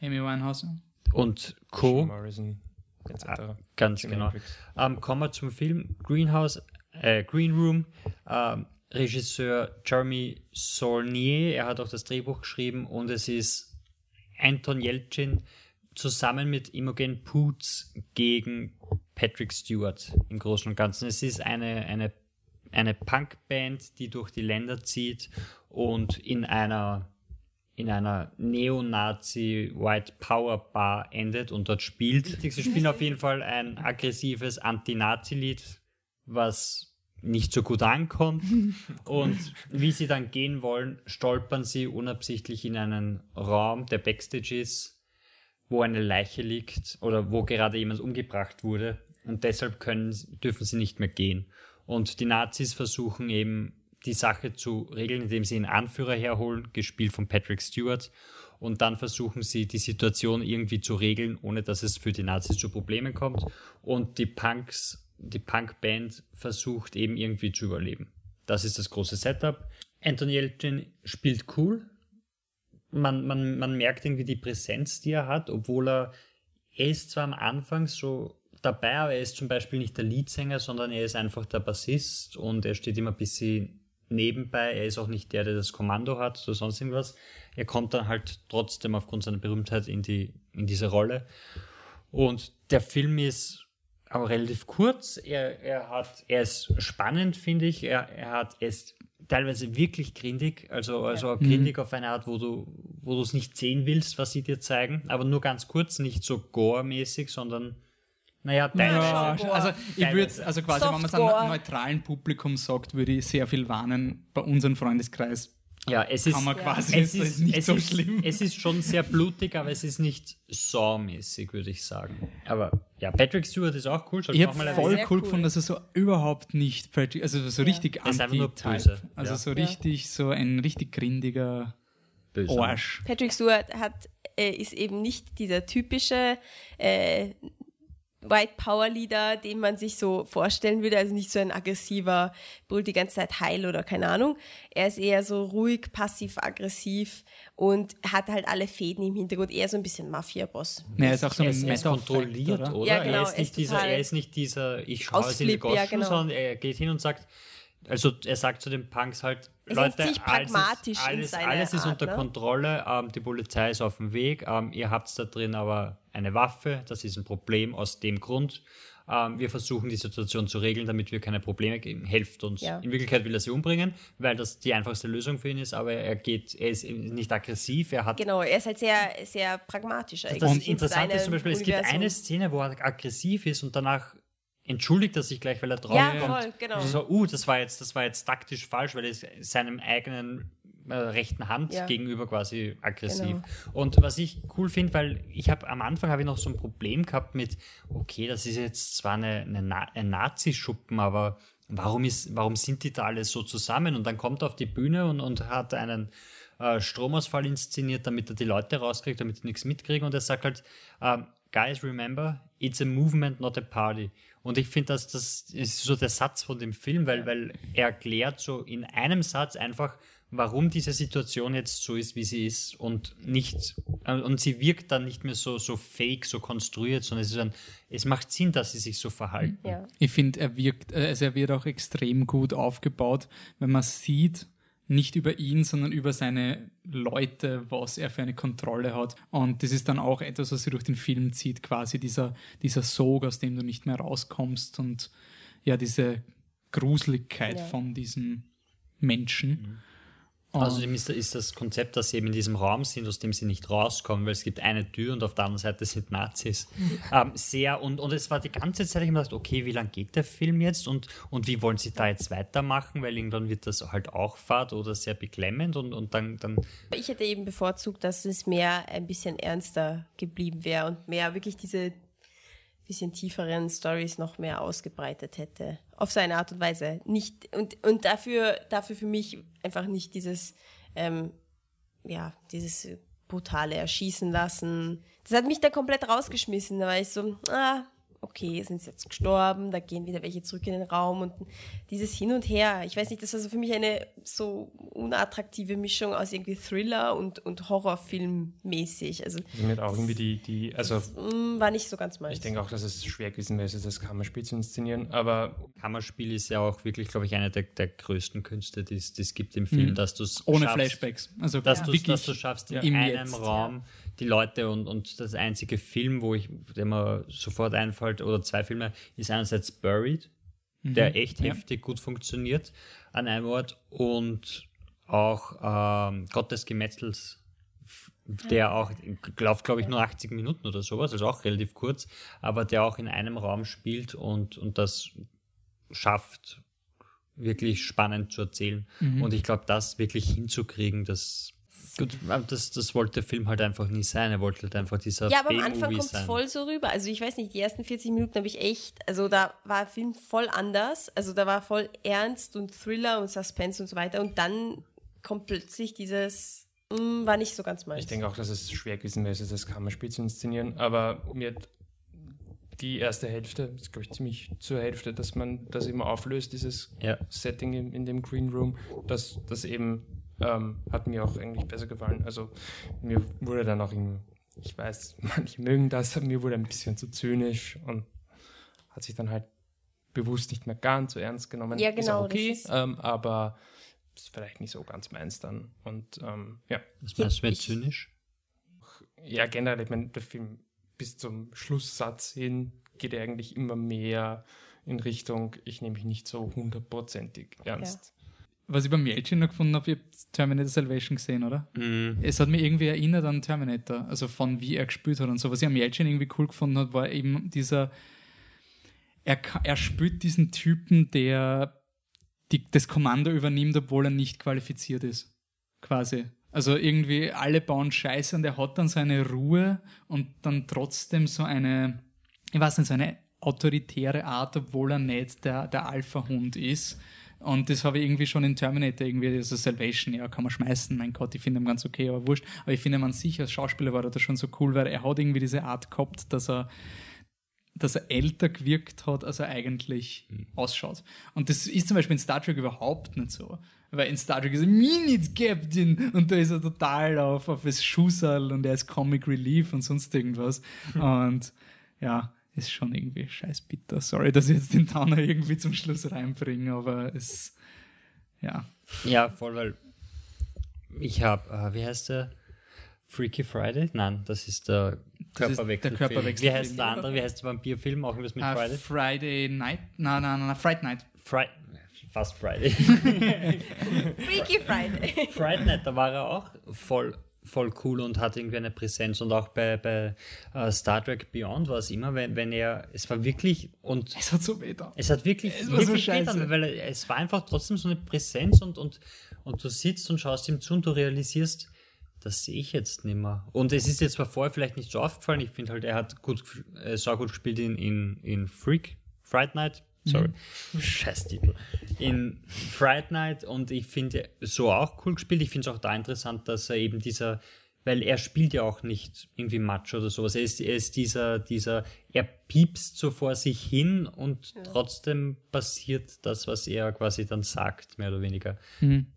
Amy Winehouse. und Co. Morrison etc. Ganz Jimi genau. Ähm, kommen wir zum Film Greenhouse, äh, Green Room. Ähm, Regisseur Jeremy Saulnier, er hat auch das Drehbuch geschrieben und es ist Anton Yelchin zusammen mit Imogen Poots gegen Patrick Stewart im Großen und Ganzen. Es ist eine, eine, eine Punkband, die durch die Länder zieht und in einer in einer Neonazi White Power Bar endet und dort spielt. Sie spielen auf jeden Fall ein aggressives Anti-Nazi-Lied, was nicht so gut ankommt. [laughs] Und wie sie dann gehen wollen, stolpern sie unabsichtlich in einen Raum, der Backstage ist, wo eine Leiche liegt oder wo gerade jemand umgebracht wurde. Und deshalb können, dürfen sie nicht mehr gehen. Und die Nazis versuchen eben die Sache zu regeln, indem sie einen Anführer herholen, gespielt von Patrick Stewart. Und dann versuchen sie, die Situation irgendwie zu regeln, ohne dass es für die Nazis zu Problemen kommt. Und die Punks, die Punkband versucht eben irgendwie zu überleben. Das ist das große Setup. Anthony Yelchin spielt cool. Man, man, man merkt irgendwie die Präsenz, die er hat, obwohl er, er ist zwar am Anfang so dabei, aber er ist zum Beispiel nicht der Leadsänger, sondern er ist einfach der Bassist und er steht immer ein bisschen nebenbei. Er ist auch nicht der, der das Kommando hat oder sonst irgendwas. Er kommt dann halt trotzdem aufgrund seiner Berühmtheit in, die, in diese Rolle. Und der Film ist aber relativ kurz. Er, er, hat, er ist spannend, finde ich. Er, er, hat, er ist teilweise wirklich grindig, also, also grindig auf eine Art, wo du wo du es nicht sehen willst, was sie dir zeigen, aber nur ganz kurz, nicht so gore-mäßig, sondern naja, teilweise. Ja, Gore. also ich würde, also quasi, wenn man es einem neutralen Publikum sagt, würde ich sehr viel warnen. Bei unserem Freundeskreis Ja, es ist, kann man Ja. quasi, es es ist, ist nicht es so ist, schlimm. Es ist schon sehr blutig, aber es ist nicht Saw-mäßig, würde ich sagen. Aber ja, Patrick Stewart ist auch cool. Sollte Ich habe mal voll cool cool. gefunden, dass er so überhaupt nicht, Patrick- also so richtig einfach nur anti Also ja. so Ja. richtig, so ein richtig grindiger böse. Arsch. Patrick Stewart hat, äh, ist eben nicht dieser typische äh, White Power Leader, den man sich so vorstellen würde, also nicht so ein aggressiver, brüllt die ganze Zeit heil oder keine Ahnung. Er ist eher so ruhig, passiv-aggressiv und hat halt alle Fäden im Hintergrund, eher so ein bisschen Mafia-Boss. Er ist auch so er ein ist, er ist kontrolliert, oder? oder? Ja, genau, er, ist nicht ist dieser, er ist nicht dieser, ich schaue es in die Ausflip, ja, Goschen, genau. sondern er geht hin und sagt, also er sagt zu den Punks halt, ist Leute, alles, ist, alles, alles ist Art, unter ne? Kontrolle, ähm, die Polizei ist auf dem Weg, ähm, ihr habt da drin aber eine Waffe, das ist ein Problem aus dem Grund. Ähm, wir versuchen die Situation zu regeln, damit wir keine Probleme geben. Helft uns. Ja. In Wirklichkeit will er sie umbringen, weil das die einfachste Lösung für ihn ist, aber er geht, er ist nicht aggressiv, er hat Genau, er ist halt sehr, sehr pragmatisch eigentlich. das in Interessante ist zum Beispiel, es gibt eine Szene, wo er aggressiv ist und danach entschuldigt er sich gleich, weil er drauf Ja, voll, genau. So, uh, das war jetzt, das war jetzt taktisch falsch, weil er ist seinem eigenen äh, rechten Hand Ja. gegenüber quasi aggressiv. Genau. Und was ich cool finde, weil ich habe am Anfang habe ich noch so ein Problem gehabt mit, okay, das ist jetzt zwar eine, eine, Na ein Nazi-Schuppen, aber warum ist, warum sind die da alle so zusammen? Und dann kommt er auf die Bühne und, und hat einen äh, Stromausfall inszeniert, damit er die Leute rauskriegt, damit die nichts mitkriegen. Und er sagt halt, ähm, Guys, remember, it's a movement, not a party. Und ich finde, dass das ist so der Satz von dem Film, weil, weil er erklärt so in einem Satz einfach, warum diese Situation jetzt so ist, wie sie ist und nicht äh, und sie wirkt dann nicht mehr so so fake, so konstruiert, sondern es ist ein, es macht Sinn, dass sie sich so verhalten. Ja. Ich finde, er wirkt, äh, also er wird auch extrem gut aufgebaut, wenn man sieht, nicht über ihn, sondern über seine Leute, was er für eine Kontrolle hat. Und das ist dann auch etwas, was sich durch den Film zieht, quasi dieser, dieser Sog, aus dem du nicht mehr rauskommst und ja, diese Gruseligkeit Ja. von diesem Menschen. Außerdem ist, ist das Konzept, dass sie eben in diesem Raum sind, aus dem sie nicht rauskommen, weil es gibt eine Tür und auf der anderen Seite sind Nazis. ähm, sehr, und, und es war die ganze Zeit, ich habe gedacht, okay, wie lange geht der Film jetzt und, und wie wollen sie da jetzt weitermachen, weil irgendwann wird das halt auch fad oder sehr beklemmend und, und dann, dann Ich hätte eben bevorzugt, dass es mehr ein bisschen ernster geblieben wäre und mehr wirklich diese bisschen tieferen Stories noch mehr ausgebreitet hätte. Auf seine Art und Weise. Nicht, und, und dafür, dafür für mich einfach nicht dieses, ähm, ja, dieses brutale Erschießen lassen. Das hat mich da komplett rausgeschmissen. Da war ich so, ah, okay, sind sie jetzt gestorben, da gehen wieder welche zurück in den Raum und dieses Hin und Her. Ich weiß nicht, das war so für mich eine so unattraktive Mischung aus irgendwie Thriller und, und Horrorfilm mäßig. Also, Also mir hat auch irgendwie die, die also mm, war nicht so ganz meins. ich denke auch, dass es schwer gewesen wäre, das Kammerspiel zu inszenieren, aber Kammerspiel ist ja auch wirklich, glaube ich, eine der, der größten Künste, die es es gibt im Film, dass du es Ohne schaffst, Flashbacks. Also dass, du's- wirklich dass du schaffst, in einem Jetzt, Raum die Leute und, und das einzige Film, wo ich, der mir sofort einfällt, oder zwei Filme, ist einerseits Buried, der echt ja. heftig gut funktioniert an einem Ort und auch ähm, Gott des Gemetzels, f- der auch, läuft glaube ich nur 80 Minuten oder sowas, also auch relativ kurz, aber der auch in einem Raum spielt und, und das schafft, wirklich spannend zu erzählen. Und ich glaube, das wirklich hinzukriegen, das, gut, das, das wollte der Film halt einfach nie sein. Er wollte halt einfach dieser Ja, aber am Anfang kommt es voll so rüber. Also ich weiß nicht, die ersten 40 Minuten habe ich echt, also da war der Film voll anders. Also da war voll Ernst und Thriller und Suspense und so weiter. Und dann kommt plötzlich dieses, mm, war nicht so ganz meins. Ich denke auch, dass es schwer gewesen wäre, das Kammerspiel zu inszenieren, aber mir hat die erste Hälfte, das ist glaube ich ziemlich zur Hälfte, dass man das immer auflöst, dieses Ja. Setting in, in dem Green Room, das, das eben ähm, hat mir auch eigentlich besser gefallen. Also mir wurde dann auch irgendwie, ich weiß, [laughs] manche mögen das, aber mir wurde ein bisschen zu zynisch und hat sich dann halt bewusst nicht mehr ganz so ernst genommen. Ja, Ist genau, auch okay, das ist- ähm, aber ist vielleicht nicht so ganz meins dann. Und ähm, ja. Was meinst du mit zynisch? Ja, generell, ich meine, der Film bis zum Schlusssatz hin geht er eigentlich immer mehr in Richtung, ich nehme mich nicht so hundertprozentig ernst. Was ich beim Mädchen noch gefunden habe, ihr habt Terminator Salvation gesehen, oder? Mhm. Es hat mich irgendwie erinnert an Terminator, also von wie er gespielt hat und so. Was ich am Mädchen irgendwie cool gefunden habe, war eben dieser, er, er spielt diesen Typen, der die, das Kommando übernimmt, obwohl er nicht qualifiziert ist. Quasi. Also irgendwie alle bauen Scheiße und er hat dann seine Ruhe und dann trotzdem so eine, ich weiß nicht, so eine autoritäre Art, obwohl er nicht der, der Alpha-Hund ist. Und das habe ich irgendwie schon in Terminator irgendwie, also Salvation, ja, kann man schmeißen, mein Gott, ich finde ihn ganz okay, aber wurscht. Aber ich finde, man sich als Schauspieler war das schon so cool, weil er hat irgendwie diese Art gehabt, dass er dass er älter gewirkt hat, als er eigentlich ausschaut. Und das ist zum Beispiel in Star Trek überhaupt nicht so. Weil in Star Trek ist er Minute Captain und da ist er total auf, auf das Schuhsal und er ist Comic Relief und sonst irgendwas. [laughs] Und ja, ist schon irgendwie scheiß bitter. Sorry, dass ich jetzt den Towner irgendwie zum Schluss reinbringe, aber es, ja. Ja, voll, weil ich habe, äh, wie heißt der? Freaky Friday? Nein, das ist der ist der Körperwechselfilm. Körperwechselfilm. Wie heißt der andere? Wie heißt der Vampirfilm? Auch irgendwas mit Ah, Friday? Friday Night? Nein, nein, nein, Friday Night. Fri fast Friday. Freaky Friday. Friday Night, da war er auch voll, voll cool und hat irgendwie eine Präsenz. Und auch bei, bei äh, Star Trek Beyond war es immer, wenn, wenn er, es war wirklich, und Es hat so weh da. es hat wirklich, Es war so wirklich scheiße. getan, weil es war einfach trotzdem so eine Präsenz und, und, und du sitzt und schaust ihm zu und du realisierst, das sehe ich jetzt nicht mehr. Und es ist jetzt zwar vorher vielleicht nicht so aufgefallen, ich finde halt, er hat gut, äh, so gut gespielt in, in, in Freak, Fright Night, sorry, scheiß Titel, in Fright Night und ich finde so auch cool gespielt. Ich finde es auch da interessant, dass er eben dieser, weil er spielt ja auch nicht irgendwie Macho oder sowas. Er ist, er ist dieser, dieser, er piepst so vor sich hin und trotzdem passiert das, was er quasi dann sagt, mehr oder weniger.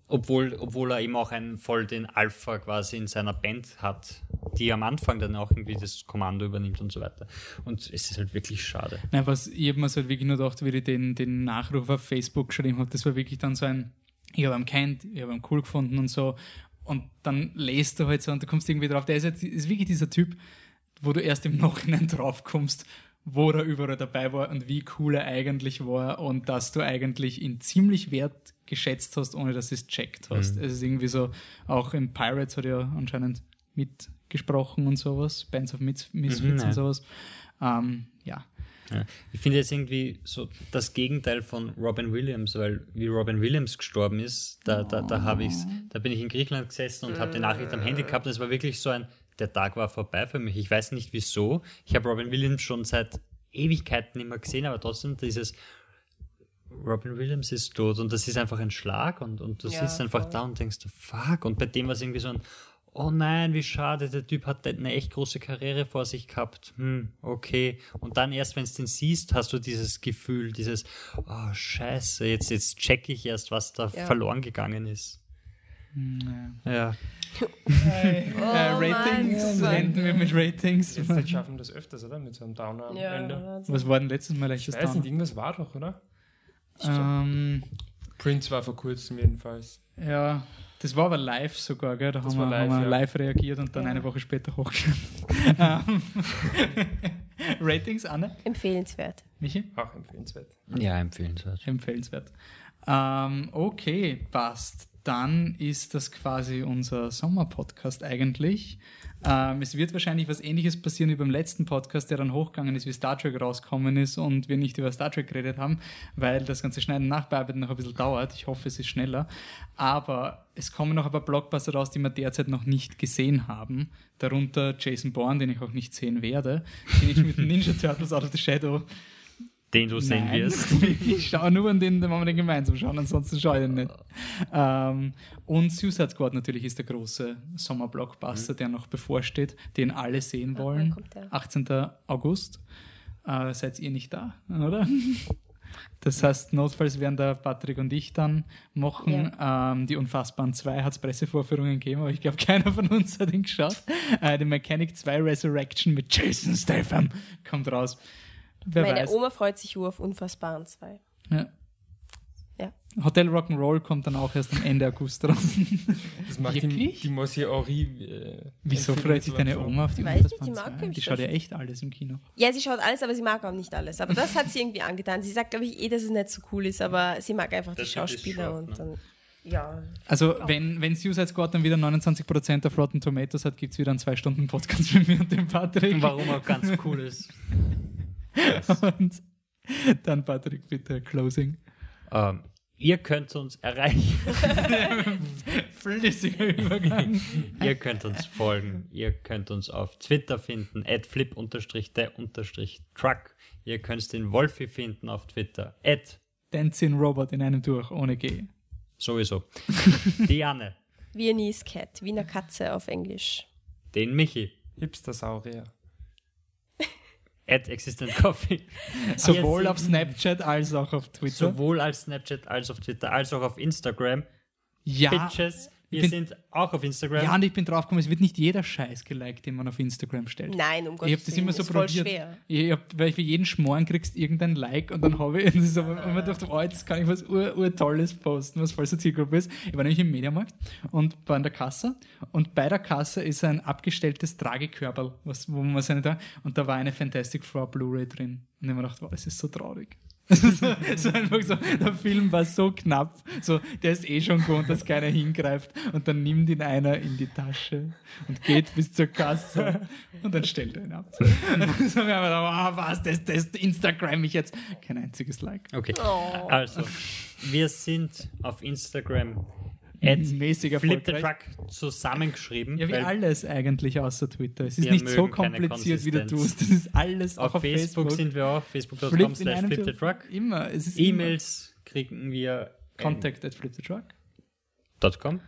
Obwohl, obwohl er eben auch einen voll den Alpha quasi in seiner Band hat, die am Anfang dann auch irgendwie das Kommando übernimmt und so weiter. Und es ist halt wirklich schade. Nein, was ich habe mir halt wirklich nur gedacht, wie ich den, den Nachruf auf Facebook geschrieben habe, das war wirklich dann so ein, ich habe ihn kennt, ich habe ihn cool gefunden und so. Und dann lest du halt so und du kommst irgendwie drauf, der ist, jetzt, ist wirklich dieser Typ, wo du erst im Nachhinein [laughs] drauf kommst, wo er überall dabei war und wie cool er eigentlich war und dass du eigentlich ihn ziemlich wert geschätzt hast, ohne dass du es checkt hast. Mhm. Es ist irgendwie so, auch in Pirates hat er anscheinend mitgesprochen und sowas, Bands of Mis Misfits Mhm, und sowas. Ähm, ja. Ja. Ich finde jetzt irgendwie so das Gegenteil von Robin Williams, weil wie Robin Williams gestorben ist, da, da, da habe ich's, da bin ich in Griechenland gesessen und habe die Nachricht am Handy gehabt und es war wirklich so ein, der Tag war vorbei für mich. Ich weiß nicht wieso. Ich habe Robin Williams schon seit Ewigkeiten mehr gesehen, aber trotzdem dieses Robin Williams ist tot und das ist einfach ein Schlag und, und du Ja, sitzt einfach voll. da und denkst, fuck. Und bei dem war es irgendwie so ein, oh nein, wie schade, der Typ hat eine echt große Karriere vor sich gehabt. Hm, okay. Und dann erst, wenn du den siehst, hast du dieses Gefühl, dieses, oh scheiße, jetzt, jetzt check ich erst, was da Ja. verloren gegangen ist. Ja. äh, Ratings, Mann. enden wir mit Ratings. Jetzt jetzt schaffen wir das öfters, oder? Mit so einem Downer am Ja, Ende. Wahnsinn. Was war denn letztes Mal Ich leichtes weiß nicht, Down? irgendwas war doch, oder? Ähm, Prince war vor kurzem jedenfalls. ja, das war aber live sogar, gell? Da Das haben, wir, war live, haben wir ja. live reagiert und dann Ja. eine Woche später hochgeladen. [laughs] Ähm, [laughs] Ratings, Anne? Empfehlenswert. Michi? Auch empfehlenswert. Ja, empfehlenswert. Empfehlenswert. Ähm, okay, passt. Dann ist das quasi unser Sommerpodcast eigentlich. Ähm, es wird wahrscheinlich was ähnliches passieren wie beim letzten Podcast, der dann hochgegangen ist, wie Star Trek rausgekommen ist und wir nicht über Star Trek geredet haben, weil das ganze Schneiden und Nachbearbeiten noch ein bisschen dauert. Ich hoffe, es ist schneller. Aber es kommen noch ein paar Blockbuster raus, die wir derzeit noch nicht gesehen haben. Darunter Jason Bourne, den ich auch nicht sehen werde. Teenage Mutant Ninja [laughs] Turtles Out of the Shadow Den du sehen Nein. wirst. [laughs] ich schaue nur an den, den wir den gemeinsam schauen, ansonsten schaue ich den nicht. Ähm, und Suicide Squad natürlich ist der große Sommerblockbuster, der noch bevorsteht, den alle sehen wollen. kommt der? 18. August. Äh, seid ihr nicht da, oder? [laughs] Das heißt, notfalls werden da Patrick und ich dann machen. Ähm, die Unfassbaren 2 hat es Pressevorführungen gegeben, aber ich glaube, [laughs] keiner von uns hat ihn geschaut. Äh, die Mechanic 2 Resurrection mit Jason Statham kommt raus. Wer Meine weiß. Oma freut sich nur auf Unfassbaren 2. Ja. Ja. Hotel Rock'n'Roll kommt dann auch erst am Ende August raus. Das macht die, Wirklich? die Monsieur Henri. Äh, Wieso freut sich deine so. Oma auf die Weiß nicht, Unfassbaren die mag 2? mich Die schaut ja echt alles im Kino. Ja, sie schaut alles, aber sie mag auch nicht alles. Aber das hat sie irgendwie angetan. Sie sagt, glaube ich, eh, dass es nicht so cool ist, aber sie mag einfach Der die Schauspieler scharf, und ne? dann. Ja. Also, wenn, wenn Suicide Squad dann wieder 29% auf Rotten Tomatoes hat, gibt es wieder einen 2-Stunden-Podcast [laughs] mit mir und dem Patrick. Warum auch ganz cool ist. [laughs] Und dann, Patrick, bitte, Closing. Ähm, ihr könnt uns erreichen. [laughs] Flüssiger Übergang. ihr könnt uns folgen. Ihr könnt uns auf Twitter finden, at flip-der-truck. Ihr könnt den Wolfi finden auf Twitter, at Dancing Robot in einem durch, ohne G. sowieso. [laughs] Diane, Viennese Cat, Wiener Katze auf Englisch. den Michi, Hipster-Saurier. At Existent Coffee. [laughs] Sowohl auf Snapchat als auch auf Twitter. Sowohl als Snapchat als auf Twitter, als auch auf Instagram. ja, Bitches, wir bin- sind auch auf Instagram. ja, und ich bin draufgekommen, es wird nicht jeder Scheiß geliked, den man auf Instagram stellt. Nein, um Ich Gottes habe das Willen, immer so ist voll probiert. schwer. Ich hab, weil für jeden Schmoren kriegst irgendein Like und dann habe ich, und [laughs] das ist aber immer gedacht, oh, jetzt kann ich was ur, urtolles posten, was voll so Zielgruppe ist. Ich war nämlich im Mediamarkt und war in der Kasse und bei der Kasse ist ein abgestelltes Tragekörperl, was, wo man seine da, und da war eine Fantastic Four Blu-ray drin. Und ich habe mir gedacht, wow, das ist so traurig. So, einfach so, der Film war so knapp, so, der ist eh schon gewohnt, dass keiner hingreift und dann nimmt ihn einer in die Tasche und geht bis zur Kasse und dann stellt er ihn ab. so, wir haben gedacht, oh, was, das, das Instagram ich jetzt. Kein einziges Like. Okay. Oh. Also, wir sind auf Instagram at Mäßig Flip the. Truck zusammengeschrieben. Ja, wie alles eigentlich außer Twitter. Es ist nicht so kompliziert, wie du tust. Das ist alles auf, auf Facebook, sind wir auch, facebook.com slash flip the truck. Immer. Es E-Mails kriegen wir Contact at Flip the Truck. .com.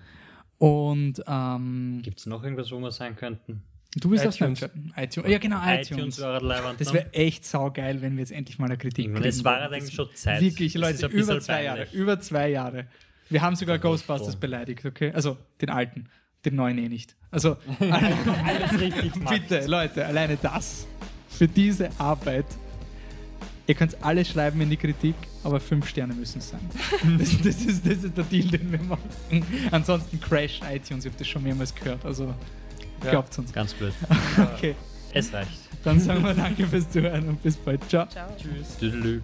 Und ähm, Gibt es noch irgendwas, wo wir sein könnten? du bist auf. Snapchat. iTunes. Ja, genau, iTunes, iTunes. leibend Das wäre echt saugeil, wenn wir jetzt endlich mal eine Kritik kriegen. es war würden. eigentlich Das- schon Zeit. Wirklich, Es Leute, über zwei Jahre. Über zwei Jahre. Wir haben sogar Ghostbusters oh. beleidigt, okay? Also den alten, den neuen eh nicht. Also [laughs] Alles richtig bitte, Leute, alleine das. Für diese Arbeit. Ihr könnt alles schreiben in die Kritik, aber fünf Sterne müssen es sein. [laughs] Das, das, ist, das ist der Deal, den wir machen. Ansonsten crash iTunes, ich habe das schon mehrmals gehört. Also Ja. glaubt uns. Ganz blöd. [laughs] Okay. Es reicht. Dann sagen wir danke fürs Zuhören und bis bald. Ciao. Ciao. Tschüss. Tüdelü.